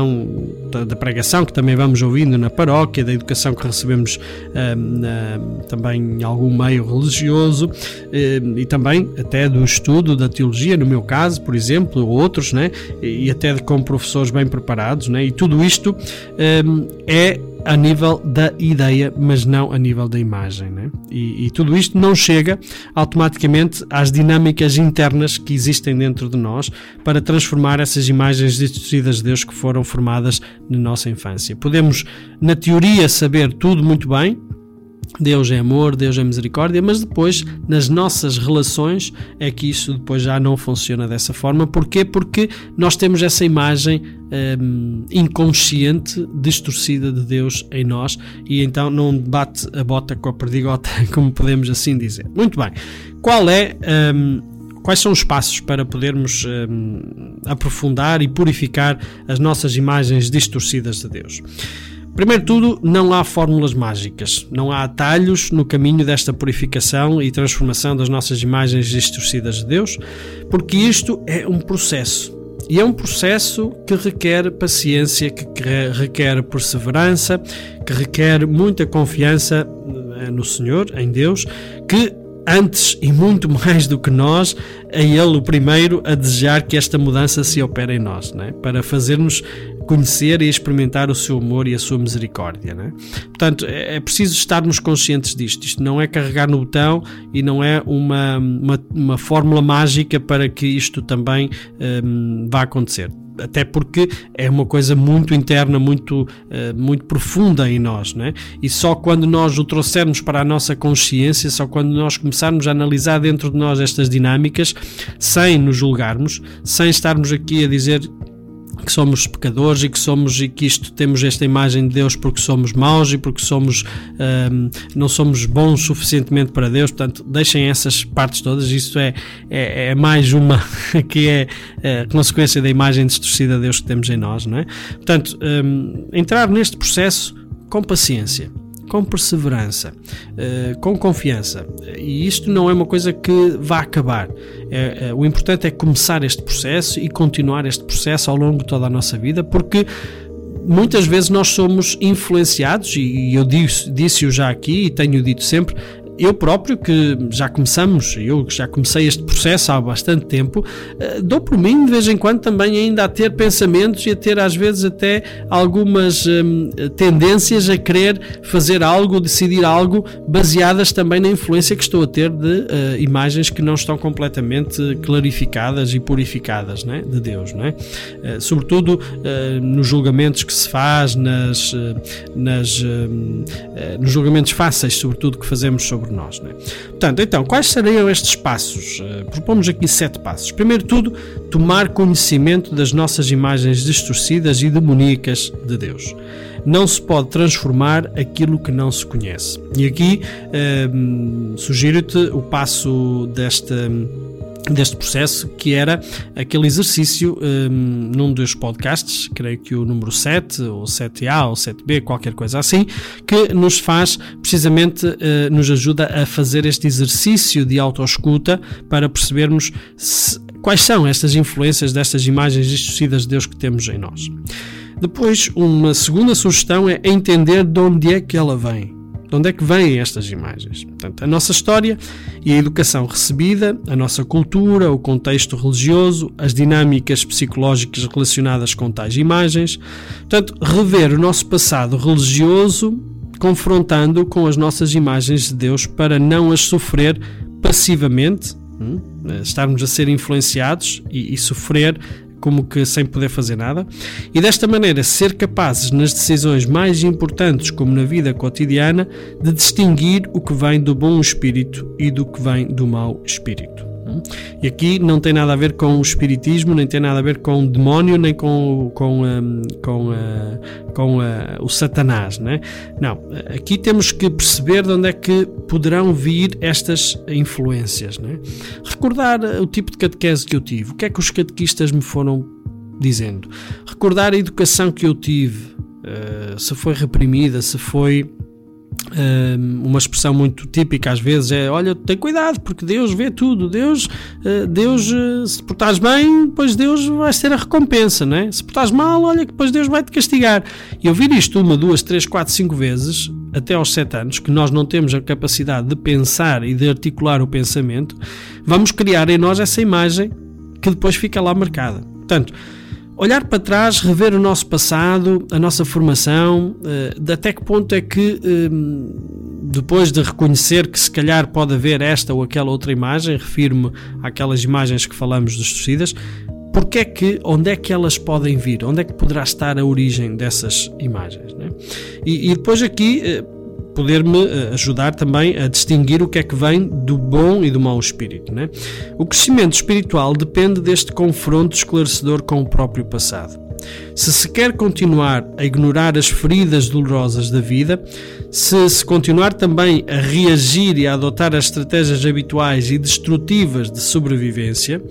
[SPEAKER 1] da, da pregação que também vamos ouvindo na paróquia, da educação que recebemos eh, na- também em algum meio religioso eh, e também até do estudo da teologia, no meu caso, por exemplo, ou outros, né? e até com professores bem preparados, né? e tudo isto eh, é a nível da ideia, mas não a nível da imagem. Né? E, e tudo isto não chega automaticamente às dinâmicas internas que existem dentro de nós para transformar essas imagens distorcidas de Deus que foram formadas na nossa infância. Podemos, na teoria, saber tudo muito bem, Deus é amor, Deus é misericórdia, mas depois nas nossas relações é que isso depois já não funciona dessa forma. Porquê? Porque nós temos essa imagem hum, inconsciente, distorcida de Deus em nós e então não bate a bota com a perdigota, como podemos assim dizer. Muito bem. Qual é hum, Quais são os passos para podermos hum, aprofundar e purificar as nossas imagens distorcidas de Deus? Primeiro tudo, não há fórmulas mágicas, não há atalhos no caminho desta purificação e transformação das nossas imagens distorcidas de Deus, porque isto é um processo. E é um processo que requer paciência, que que requer perseverança, que requer muita confiança eh, no Senhor, em Deus, que antes e muito mais do que nós, é Ele o primeiro a desejar que esta mudança se opere em nós, né? para fazermos conhecer e experimentar o seu amor e a sua misericórdia. Né? Portanto, é é preciso estarmos conscientes disto. Isto não é carregar no botão e não é uma, uma, uma fórmula mágica para que isto também hum, vá acontecer até porque é uma coisa muito interna, muito, eh, muito profunda em nós, né? e só quando nós o trouxermos para a nossa consciência, só quando nós começarmos a analisar dentro de nós estas dinâmicas, sem nos julgarmos, sem estarmos aqui a dizer que somos pecadores e que somos e que isto temos esta imagem de Deus porque somos maus e porque somos um, não somos bons suficientemente para Deus. Portanto deixem essas partes todas. Isto é, é, é mais uma que é, é consequência da imagem distorcida de Deus que temos em nós não é? Portanto um, entrar neste processo com paciência com perseverança, eh, com confiança. E isto não é uma coisa que vá acabar. É, é, o importante é começar este processo e continuar este processo ao longo de toda a nossa vida, porque muitas vezes nós somos influenciados, e eu disse-o já aqui e tenho dito sempre, eu próprio, que já começamos, eu já comecei este processo há bastante tempo, eh, dou por mim de vez em quando também ainda a ter pensamentos e a ter às vezes até algumas hum, tendências a querer fazer algo, decidir algo, baseadas também na influência que estou a ter de uh, imagens que não estão completamente clarificadas e purificadas né, de Deus. Né? Uh, sobretudo uh, nos julgamentos que se faz, nas, nas, hum, nos julgamentos fáceis, sobretudo, que fazemos sobre nós. Né? Portanto, então, quais seriam estes passos? Uh, propomos aqui sete passos. Primeiro tudo, tomar conhecimento das nossas imagens distorcidas e demoníacas de Deus. Não se pode transformar aquilo que não se conhece. E aqui uh, sugiro-te o passo desta deste processo, que era aquele exercício um, num dos podcasts, creio que o número 7, ou 7A, ou 7B, qualquer coisa assim, que nos faz, precisamente, uh, nos ajuda a fazer este exercício de autoescuta para percebermos se, quais são estas influências destas imagens distorcidas de Deus que temos em nós. Depois, uma segunda sugestão é entender de onde é que ela vem. De onde é que vêm estas imagens? Portanto, a nossa história e a educação recebida, a nossa cultura, o contexto religioso, as dinâmicas psicológicas relacionadas com tais imagens. Portanto, rever o nosso passado religioso confrontando com as nossas imagens de Deus para não as sofrer passivamente, hum, estarmos a ser influenciados e, e sofrer como que sem poder fazer nada, e desta maneira ser capazes nas decisões mais importantes, como na vida cotidiana, de distinguir o que vem do bom espírito e do que vem do mau espírito. E aqui não tem nada a ver com o espiritismo, nem tem nada a ver com o demónio, nem com, com, um, com, uh, com uh, o Satanás. Né? Não, aqui temos que perceber de onde é que poderão vir estas influências. Né? Recordar o tipo de catequese que eu tive, o que é que os catequistas me foram dizendo, recordar a educação que eu tive, uh, se foi reprimida, se foi uma expressão muito típica às vezes é olha, tem cuidado porque Deus vê tudo. Deus, eh, Deus eh, se portares bem, depois Deus vai ter a recompensa né? se portares mal, olha que depois Deus vai te castigar. E ouvir isto uma, duas, três, quatro, cinco vezes até aos sete anos, que nós não temos a capacidade de pensar e de articular o pensamento vamos criar em nós essa imagem que depois fica lá marcada. Portanto, olhar para trás, rever o nosso passado, a nossa formação, de até que ponto é que, ehm, depois de reconhecer que se calhar pode haver esta ou aquela outra imagem, refiro-me àquelas imagens que falamos distorcidas, porque é que, onde é que elas podem vir? Onde é que poderá estar a origem dessas imagens? Né? E, e, depois aqui eh, poder-me eh, ajudar também a distinguir o que é que vem do bom e do mau espírito. Né? O crescimento espiritual depende deste confronto esclarecedor com o próprio passado. Se se quer continuar a ignorar as feridas dolorosas da vida, se se continuar também a reagir e a adotar as estratégias habituais e destrutivas de sobrevivência,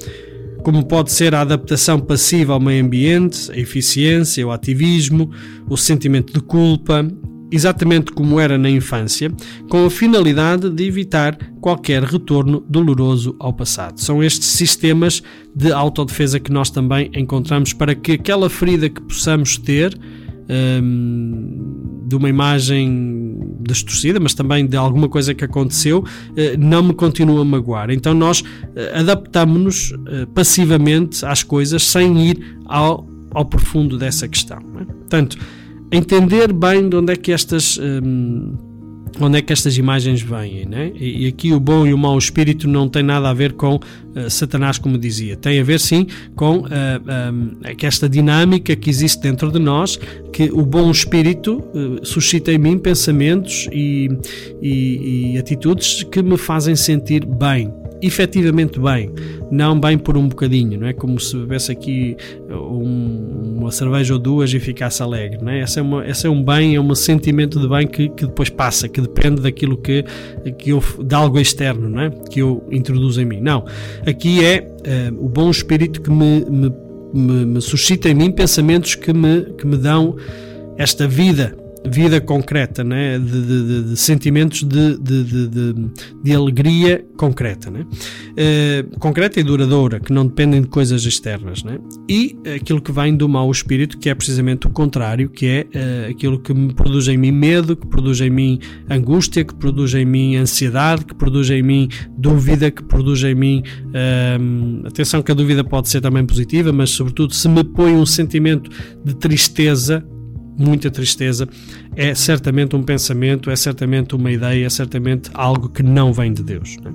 [SPEAKER 1] como pode ser a adaptação passiva ao meio ambiente, a eficiência, o ativismo, o sentimento de culpa, exatamente como era na infância, com a finalidade de evitar qualquer retorno doloroso ao passado. São estes sistemas de autodefesa que nós também encontramos para que aquela ferida que possamos ter hum, de uma imagem distorcida, mas também de alguma coisa que aconteceu, eh, não me continua a magoar. Então nós eh, adaptamos-nos eh, passivamente às coisas sem ir ao, ao profundo dessa questão. É? Portanto, entender bem de onde é que estas hum, onde é que estas imagens vêm, né? E, aqui o bom e o mau espírito não tem nada a ver com uh, Satanás, como dizia, tem a ver sim com uh, um, esta dinâmica que existe dentro de nós, que o bom espírito uh, suscita em mim pensamentos e, e, e atitudes que me fazem sentir bem, efetivamente bem, não bem por um bocadinho, não é como se bebesse aqui um, uma cerveja ou duas e ficasse alegre, não é? Esse é, uma, esse é um bem, é um sentimento de bem que, que depois passa, que depende daquilo que, que eu, de algo externo, não é? Que eu introduzo em mim. Não, aqui é uh, o bom espírito que me, me, me, me suscita em mim pensamentos que me, que me dão esta vida vida concreta, né? de, de, de sentimentos de, de, alegria concreta, né? Uh, concreta e duradoura, que não dependem de coisas externas. Né? E aquilo que vem do mau espírito, que é precisamente o contrário, que é uh, aquilo que me produz em mim medo, que produz em mim angústia, que produz em mim ansiedade, que produz em mim dúvida, que produz em mim. Uh, atenção que a dúvida pode ser também positiva, mas sobretudo se me põe um sentimento de tristeza muita tristeza, é certamente um pensamento, é certamente uma ideia, é certamente algo que não vem de Deus. Né?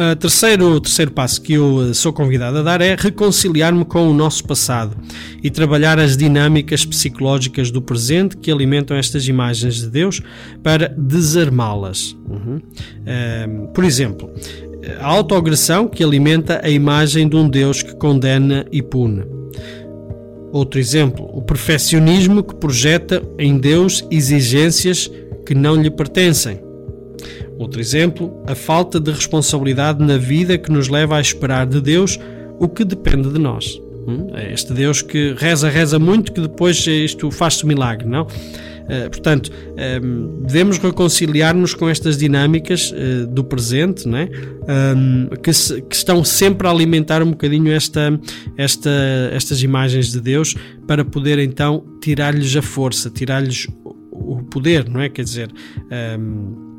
[SPEAKER 1] O terceiro, terceiro passo que eu eh, sou convidado a dar é reconciliar-me com o nosso passado e trabalhar as dinâmicas psicológicas do presente que alimentam estas imagens de Deus para desarmá-las. Uhum. Uh, por exemplo, a autoagressão que alimenta a imagem de um Deus que condena e pune Outro exemplo, o perfeccionismo que projeta em Deus exigências que não lhe pertencem. Outro exemplo, a falta de responsabilidade na vida que nos leva a esperar de Deus o que depende de nós. Hum? É este Deus que reza, reza muito, que depois isto faz-se milagre, não? Eh, portanto, ehm, devemos reconciliar-nos com estas dinâmicas uh, do presente, né? Que, se, que, estão sempre a alimentar um bocadinho esta, esta, estas imagens de Deus para poder então tirar-lhes a força, tirar-lhes o poder, não é? Quer dizer, ehm,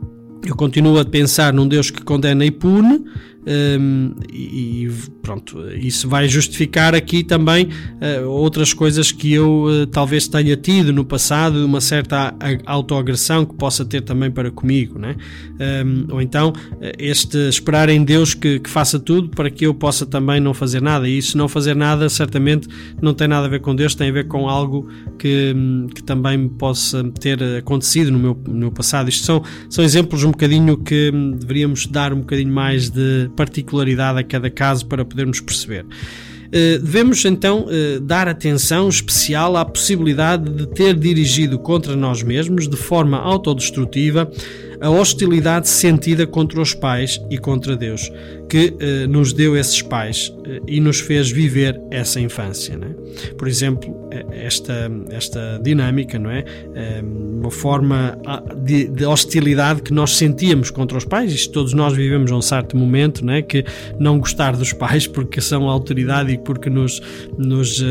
[SPEAKER 1] eu continuo a pensar num Deus que condena e pune, um, e pronto, isso vai justificar aqui também uh, outras coisas que eu uh, talvez tenha tido no passado, uma certa autoagressão que possa ter também para comigo, né? Um, ou então eh, este esperar em Deus que, que, faça tudo para que eu possa também não fazer nada, e isso não fazer nada certamente não tem nada a ver com Deus, tem a ver com algo que, que também possa ter acontecido no meu, no meu passado. Isto são, são exemplos um bocadinho que hum, deveríamos dar um bocadinho mais de particularidade a cada caso para podermos perceber. Eh, devemos então eh, dar atenção especial à possibilidade de ter dirigido contra nós mesmos, de forma autodestrutiva, a hostilidade sentida contra os pais e contra Deus, que eh, nos deu esses pais eh, e nos fez viver essa infância. Né? Por exemplo, esta, esta dinâmica, não é? uma forma ah, de, de, hostilidade que nós sentíamos contra os pais, isto todos nós vivemos um certo momento, não é? que não gostar dos pais porque são autoridade e porque nos, nos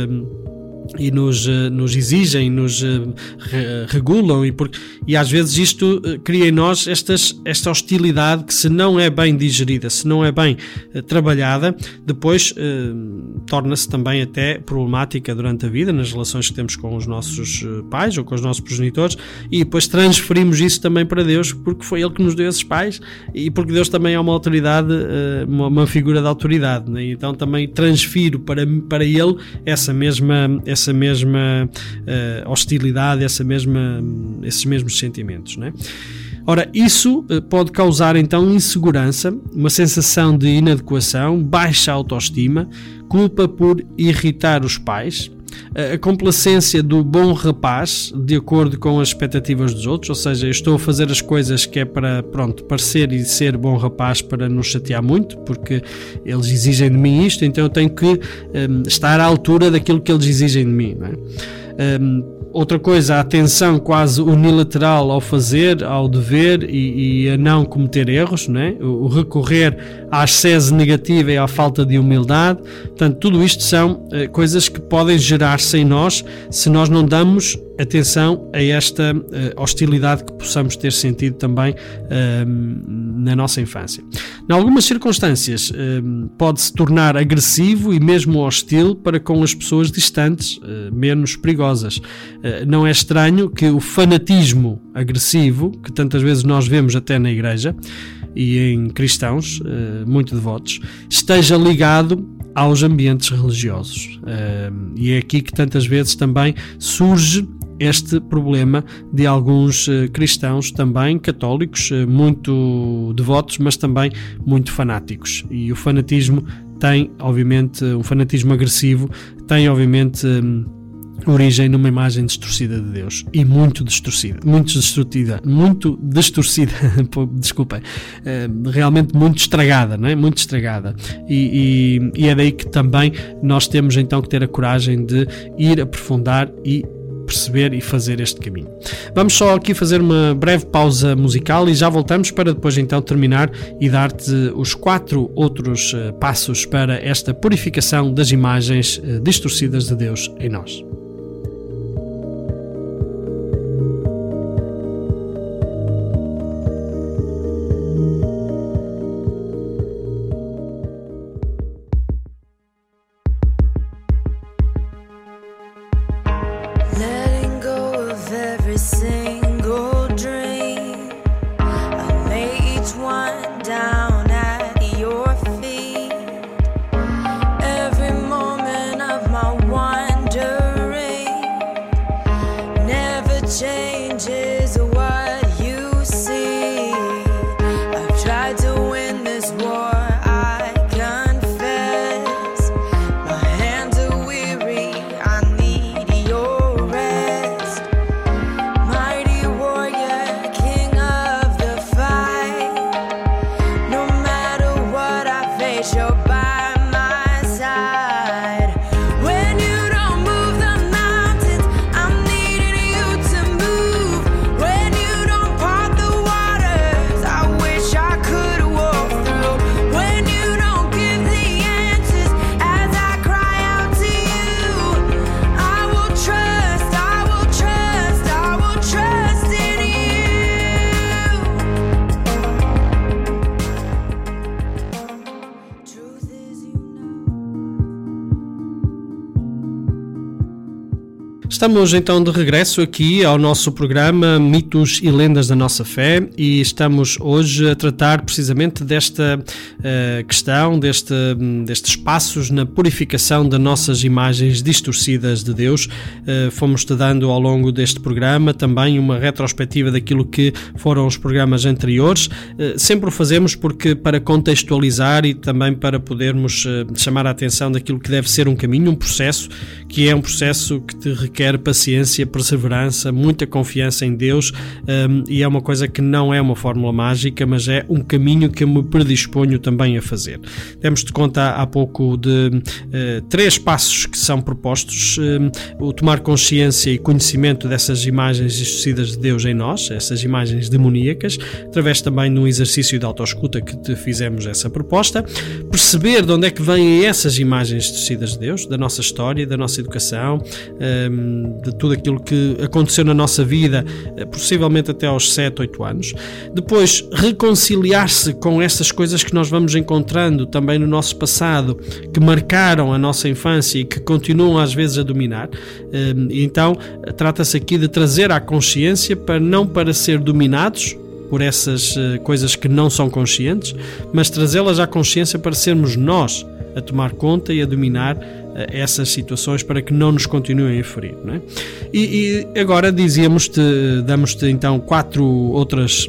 [SPEAKER 1] e nos, eh, nos exigem, nos eh, regulam e, por, e às vezes isto eh, cria em nós estas, esta hostilidade que se não é bem digerida, se não é bem trabalhada, depois torna-se também até problemática durante a vida, nas relações que temos com os nossos pais ou com os nossos progenitores e depois transferimos isso também para Deus porque foi Ele que nos deu esses pais e porque Deus também é uma autoridade, uma, uma figura de autoridade, né? então também transfiro para, para Ele essa mesma essa essa mesma uh, hostilidade, essa mesma, esses mesmos sentimentos. Né? Ora, isso uh, pode causar então insegurança, uma sensação de inadequação, baixa autoestima, culpa por irritar os pais, a complacência do bom rapaz de acordo com as expectativas dos outros, ou seja, eu estou a fazer as coisas que é para, pronto, parecer e ser bom rapaz para não chatear muito, porque eles exigem de mim isto, então eu tenho que um, estar à altura daquilo que eles exigem de mim. Não é? Um, outra coisa, a atenção quase unilateral ao fazer, ao dever e, e a não cometer erros, né? o, o recorrer à excese negativa e à falta de humildade. Portanto, tudo isto são uh, coisas que podem gerar-se em nós se nós não damos atenção a esta uh, hostilidade que possamos ter sentido também uh, na nossa infância. Em algumas circunstâncias, uh, pode-se tornar agressivo e mesmo hostil para com as pessoas distantes, menos perigosas. Não é estranho que o fanatismo agressivo, que tantas vezes nós vemos até na igreja e em cristãos muito devotos, esteja ligado aos ambientes religiosos. e é aqui que tantas vezes também surge este problema de alguns cristãos também católicos, muito devotos, mas também muito fanáticos. E o fanatismo tem, obviamente, um fanatismo agressivo, tem, obviamente. Origem numa imagem distorcida de Deus e muito distorcida, muito destrutiva, muito distorcida, desculpem, eh, realmente muito estragada, não é? Muito estragada. E, e, e é daí que também nós temos então que ter a coragem de ir aprofundar e perceber e fazer este caminho. Vamos só aqui fazer uma breve pausa musical e já voltamos para depois então terminar e dar-te os quatro outros uh, passos para esta purificação das imagens uh, distorcidas de Deus em nós. your body. Estamos então de regresso aqui ao nosso programa Mitos e Lendas da Nossa Fé e estamos hoje a tratar precisamente desta uh, questão, deste, destes passos na purificação das nossas imagens distorcidas de Deus. Uh, Fomos-te dando ao longo deste programa também uma retrospectiva daquilo que foram os programas anteriores. Uh, sempre o fazemos porque para contextualizar e também para podermos chamar a atenção daquilo que deve ser um caminho, um processo, que é um processo que te requer requer paciência, perseverança, muita confiança em Deus um, e é uma coisa que não é uma fórmula mágica, mas é um caminho que eu me predisponho também a fazer. Temos de conta há pouco de uh, três passos que são propostos: um, o tomar consciência e conhecimento dessas imagens distorcidas de Deus em nós, essas imagens demoníacas, através também de um exercício de autoescuta que te fizemos essa proposta, perceber de onde é que vêm essas imagens distorcidas de Deus, da nossa história, da nossa educação, um, de tudo aquilo que aconteceu na nossa vida, eh, possivelmente até aos 7, 8 anos. Depois, reconciliar-se com essas coisas que nós vamos encontrando também no nosso passado, que marcaram a nossa infância e que continuam às vezes a dominar. Eh, então, trata-se aqui de trazer à consciência para não para ser dominados por essas eh, coisas que não são conscientes, mas trazê-las à consciência para sermos nós a tomar conta e a dominar essas situações para que não nos continuem a ferir. É? E, e, agora dizíamos-te, damos-te então quatro outras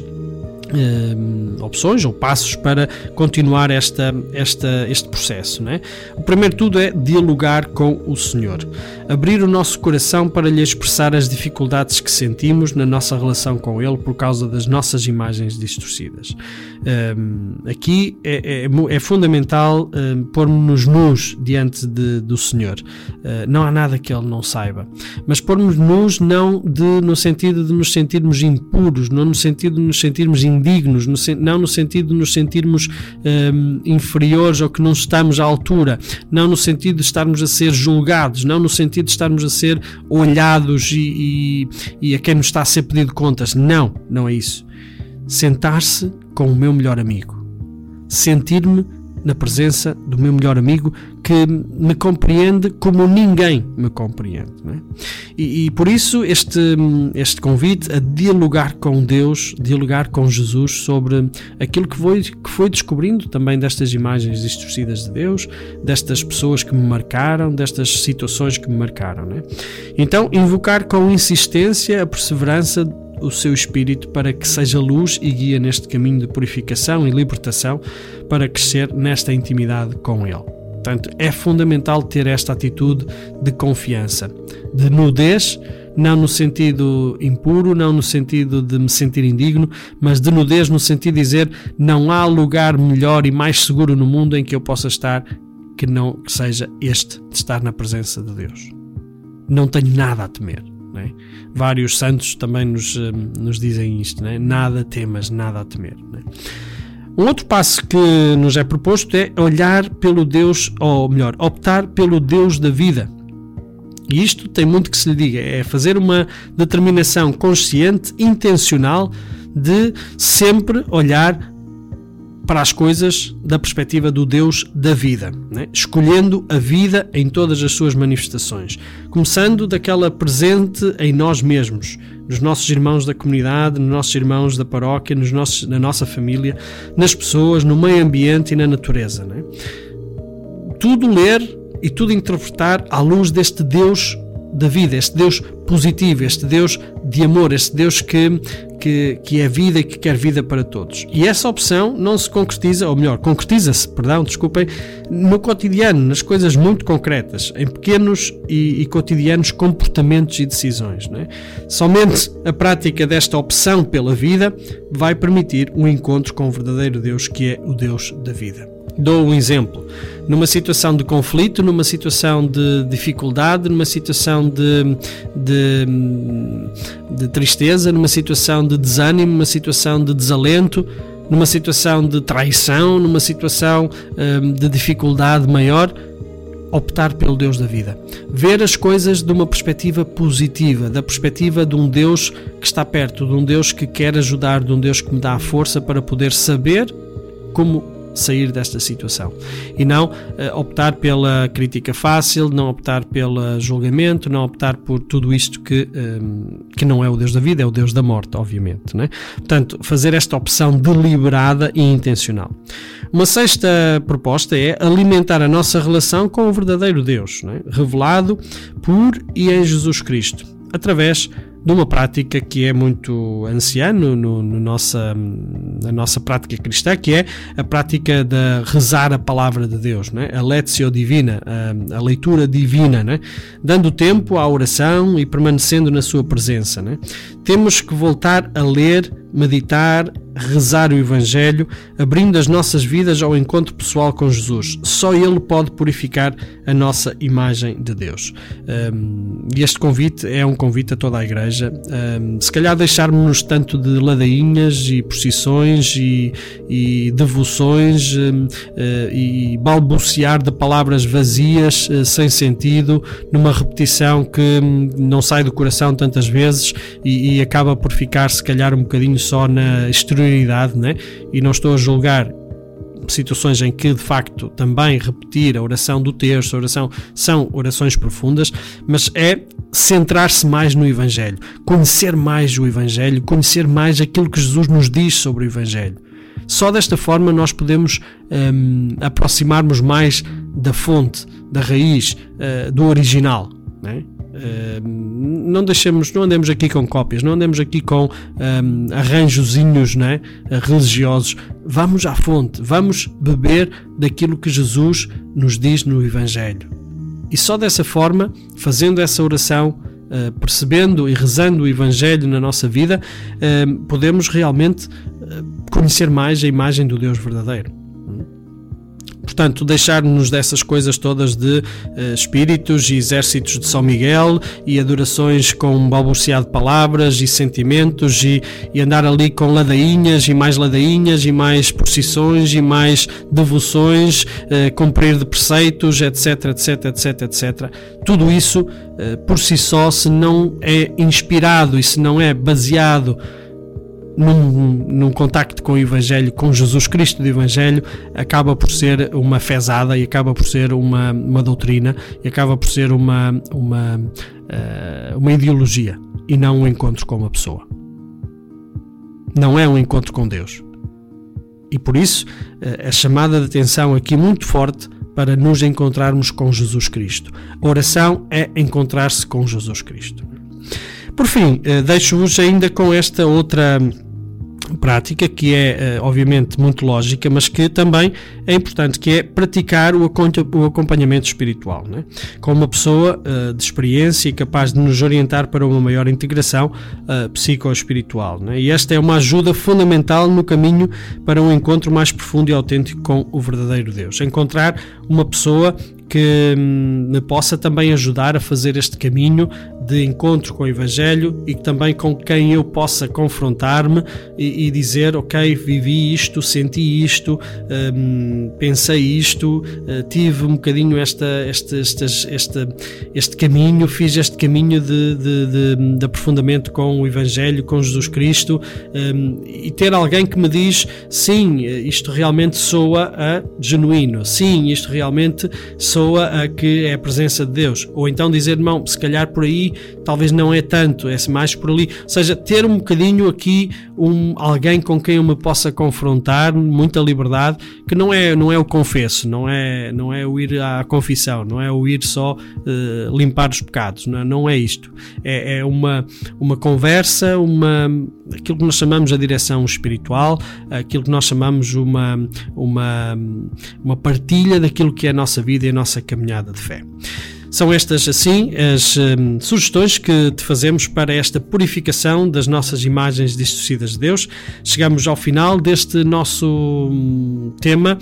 [SPEAKER 1] opções ou passos para continuar esta, esta, este processo. Né? O primeiro tudo é dialogar com o Senhor, abrir o nosso coração para lhe expressar as dificuldades que sentimos na nossa relação com Ele por causa das nossas imagens distorcidas. Um, aqui é, é, é fundamental um, pormos-nos nus diante de, do Senhor. Não há nada que Ele não saiba, mas pormos nus não de, no sentido de nos sentirmos impuros, não no sentido de nos sentirmos indignos, no, não no sentido de nos sentirmos um, inferiores ou que não estamos à altura, não no sentido de estarmos a ser julgados, não no sentido de estarmos a ser olhados e, e, e a quem nos está a ser pedido contas. Não, não é isso sentar-se com o meu melhor amigo, sentir-me na presença do meu melhor amigo que me compreende como ninguém me compreende. É? E, e, por isso este, este convite a dialogar com Deus, dialogar com Jesus sobre aquilo que foi, que foi descobrindo também destas imagens distorcidas de Deus, destas pessoas que me marcaram, destas situações que me marcaram. É? Então, invocar com insistência a perseverança o seu espírito para que seja luz e guia neste caminho de purificação e libertação para crescer nesta intimidade com Ele. Portanto, é fundamental ter esta atitude de confiança, de nudez, não no sentido impuro, não no sentido de me sentir indigno, mas de nudez no sentido de dizer não há lugar melhor e mais seguro no mundo em que eu possa estar que não que seja este de estar na presença de Deus. Não tenho nada a temer. É? Vários santos também nos, eh, nos dizem isto: é? nada temas, nada a temer. É? Um outro passo que nos é proposto é olhar pelo Deus, ou melhor, optar pelo Deus da vida. E isto tem muito que se lhe diga: é fazer uma determinação consciente, intencional, de sempre olhar para as coisas da perspectiva do Deus da vida, né? escolhendo a vida em todas as suas manifestações, começando daquela presente em nós mesmos, nos nossos irmãos da comunidade, nos nossos irmãos da paróquia, nos nossos, na nossa família, nas pessoas, no meio ambiente e na natureza. Né? Tudo ler e tudo interpretar à luz deste Deus da vida, este Deus positivo, este Deus de amor, este Deus que, que, que é vida e que quer vida para todos. E essa opção não se concretiza, ou melhor, concretiza-se, perdão, desculpem, no cotidiano, nas coisas muito concretas, em pequenos e, e cotidianos comportamentos e decisões. É? Somente a prática desta opção pela vida vai permitir um encontro com o verdadeiro Deus, que é o Deus da vida. Dou um exemplo. Numa situação de conflito, numa situação de dificuldade, numa situação de, de, de tristeza, numa situação de desânimo, numa situação de desalento, numa situação de traição, numa situação hum, de dificuldade maior, optar pelo Deus da vida. Ver as coisas de uma perspectiva positiva, da perspectiva de um Deus que está perto, de um Deus que quer ajudar, de um Deus que me dá a força para poder saber como sair desta situação e não uh, optar pela crítica fácil, não optar pelo julgamento, não optar por tudo isto que, ehm, que não é o Deus da vida, é o Deus da morte, obviamente. Né? Portanto, fazer esta opção deliberada e intencional. Uma sexta proposta é alimentar a nossa relação com o verdadeiro Deus, né? revelado por e em Jesus Cristo, através de uma prática que é muito anciã no, no, no, nossa, na nossa prática cristã, que é a prática de rezar a palavra de Deus, né? a lectio divina, a, a leitura divina, né? dando tempo à oração e permanecendo na sua presença. Né? Temos que voltar a ler, meditar, rezar o Evangelho, abrindo as nossas vidas ao encontro pessoal com Jesus. Só Ele pode purificar a nossa imagem de Deus. E este convite é um convite a toda a Igreja. Se calhar deixarmos-nos tanto de ladainhas e procissões e, e devoções uh, e balbuciar de palavras vazias, uh, sem sentido, numa repetição que hum, não sai do coração tantas vezes e, e acaba por ficar, se calhar, um bocadinho só na exterior exterioridade, né? e não estou a julgar situações em que de facto também repetir a oração do terço, a oração são orações profundas, mas é centrar-se mais no Evangelho, conhecer mais o Evangelho, conhecer mais aquilo que Jesus nos diz sobre o Evangelho. Só desta forma nós podemos um, aproximarmos mais da fonte, da raiz, uh, do original. Né? Não deixemos, não andemos aqui com cópias, não andemos aqui com um, arranjozinhos né, religiosos. Vamos à fonte, vamos beber daquilo que Jesus nos diz no Evangelho. E só dessa forma, fazendo essa oração, uh, percebendo e rezando o Evangelho na nossa vida, uh, podemos realmente uh, conhecer mais a imagem do Deus verdadeiro. Portanto, deixar-nos dessas coisas todas de uh, espíritos e exércitos de São Miguel e adorações com balbuciado de palavras e sentimentos e, e, andar ali com ladainhas e mais ladainhas e mais procissões e mais devoções, uh, cumprir de preceitos, etc, etc, etc, etc. Tudo isso, uh, por si só, se não é inspirado e se não é baseado num, num contacto com o Evangelho, com Jesus Cristo do Evangelho, acaba por ser uma fezada e acaba por ser uma, uma doutrina e acaba por ser uma, uma, uh, uma ideologia e não um encontro com uma pessoa. Não é um encontro com Deus. E por isso, uh, a chamada de atenção aqui muito forte para nos encontrarmos com Jesus Cristo. A oração é encontrar-se com Jesus Cristo. Por fim, uh, deixo-vos ainda com esta outra prática que é uh, obviamente muito lógica, mas que também é importante, que é praticar o, acompanhamento espiritual, né? com uma pessoa uh, de experiência e capaz de nos orientar para uma maior integração psicoespiritual. Né? E esta é uma ajuda fundamental no caminho para um encontro mais profundo e autêntico com o verdadeiro Deus. Encontrar uma pessoa que hum, me possa também ajudar a fazer este caminho de encontro com o Evangelho e também com quem eu possa confrontar-me e, e, dizer: Ok, vivi isto, senti isto, hum, pensei isto, uh, tive um bocadinho esta, este, este, este, este caminho, fiz este caminho de, de, de, de aprofundamento com o Evangelho, com Jesus Cristo um, e ter alguém que me diz: Sim, isto realmente soa a genuíno, sim, isto realmente soa pessoa a que é a presença de Deus. Ou então dizer, irmão, se calhar por aí talvez não é tanto, é mais por ali. Ou seja, ter um bocadinho aqui um, alguém com quem eu me possa confrontar, muita liberdade, que não é, não é o confesso, não é, não é o ir à confissão, não é o ir só uh, limpar os pecados, não é, não é isto. É, é, uma, uma conversa, uma, aquilo que nós chamamos a direção espiritual, aquilo que nós chamamos uma, uma, uma partilha daquilo que é a nossa vida e a nossa caminhada de fé. São estas, assim, as hum, sugestões que te fazemos para esta purificação das nossas imagens distorcidas de Deus. Chegamos ao final deste nosso hum, tema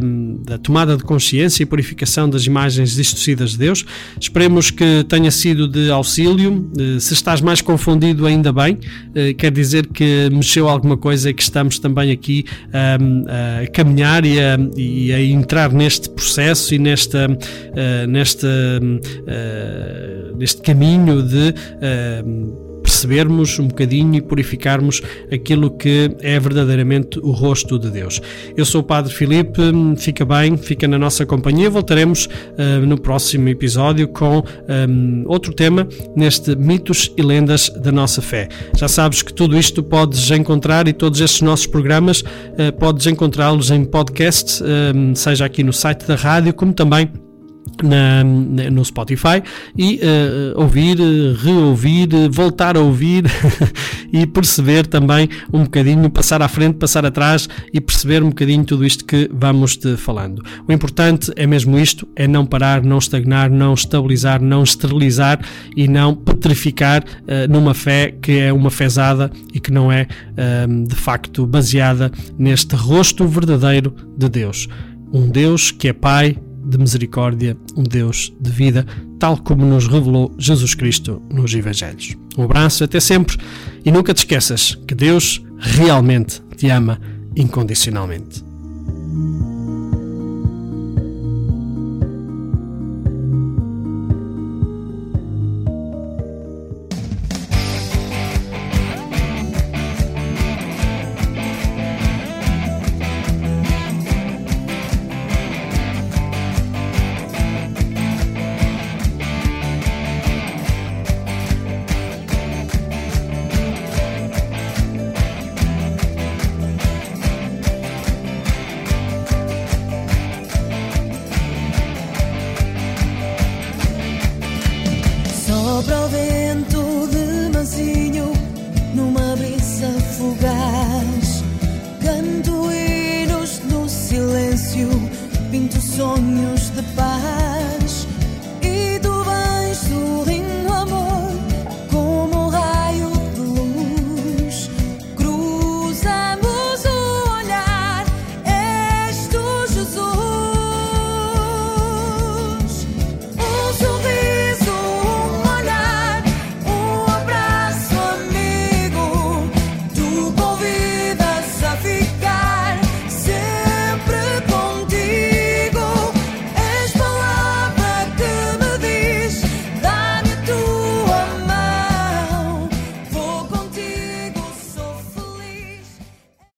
[SPEAKER 1] hum, da tomada de consciência e purificação das imagens distorcidas de Deus. Esperemos que tenha sido de auxílio. Uh, se estás mais confundido, ainda bem. Uh, quer dizer que mexeu alguma coisa e que estamos também aqui a caminhar e a, e a, entrar neste processo e nesta, uh, nesta neste caminho de uh, percebermos um bocadinho e purificarmos aquilo que é verdadeiramente o rosto de Deus. Eu sou o Padre Filipe, fica bem, fica na nossa companhia. Voltaremos uh, no próximo episódio com um, outro tema neste Mitos e Lendas da Nossa Fé. Já sabes que tudo isto podes encontrar e todos estes nossos programas uh, podes encontrá-los em podcast, seja aqui no site da rádio, como também na, no Spotify e uh, ouvir, reouvir, voltar a ouvir e perceber também um bocadinho, passar à frente, passar atrás e perceber um bocadinho tudo isto que vamos te falando. O importante é mesmo isto, é não parar, não estagnar, não estabilizar, não esterilizar e não petrificar uh, numa fé que é uma fezada e que não é uh, de facto baseada neste rosto verdadeiro de Deus. Um Deus que é Pai, de misericórdia, um Deus de vida, tal como nos revelou Jesus Cristo nos Evangelhos. Um abraço, até sempre e nunca te esqueças que Deus realmente te ama incondicionalmente.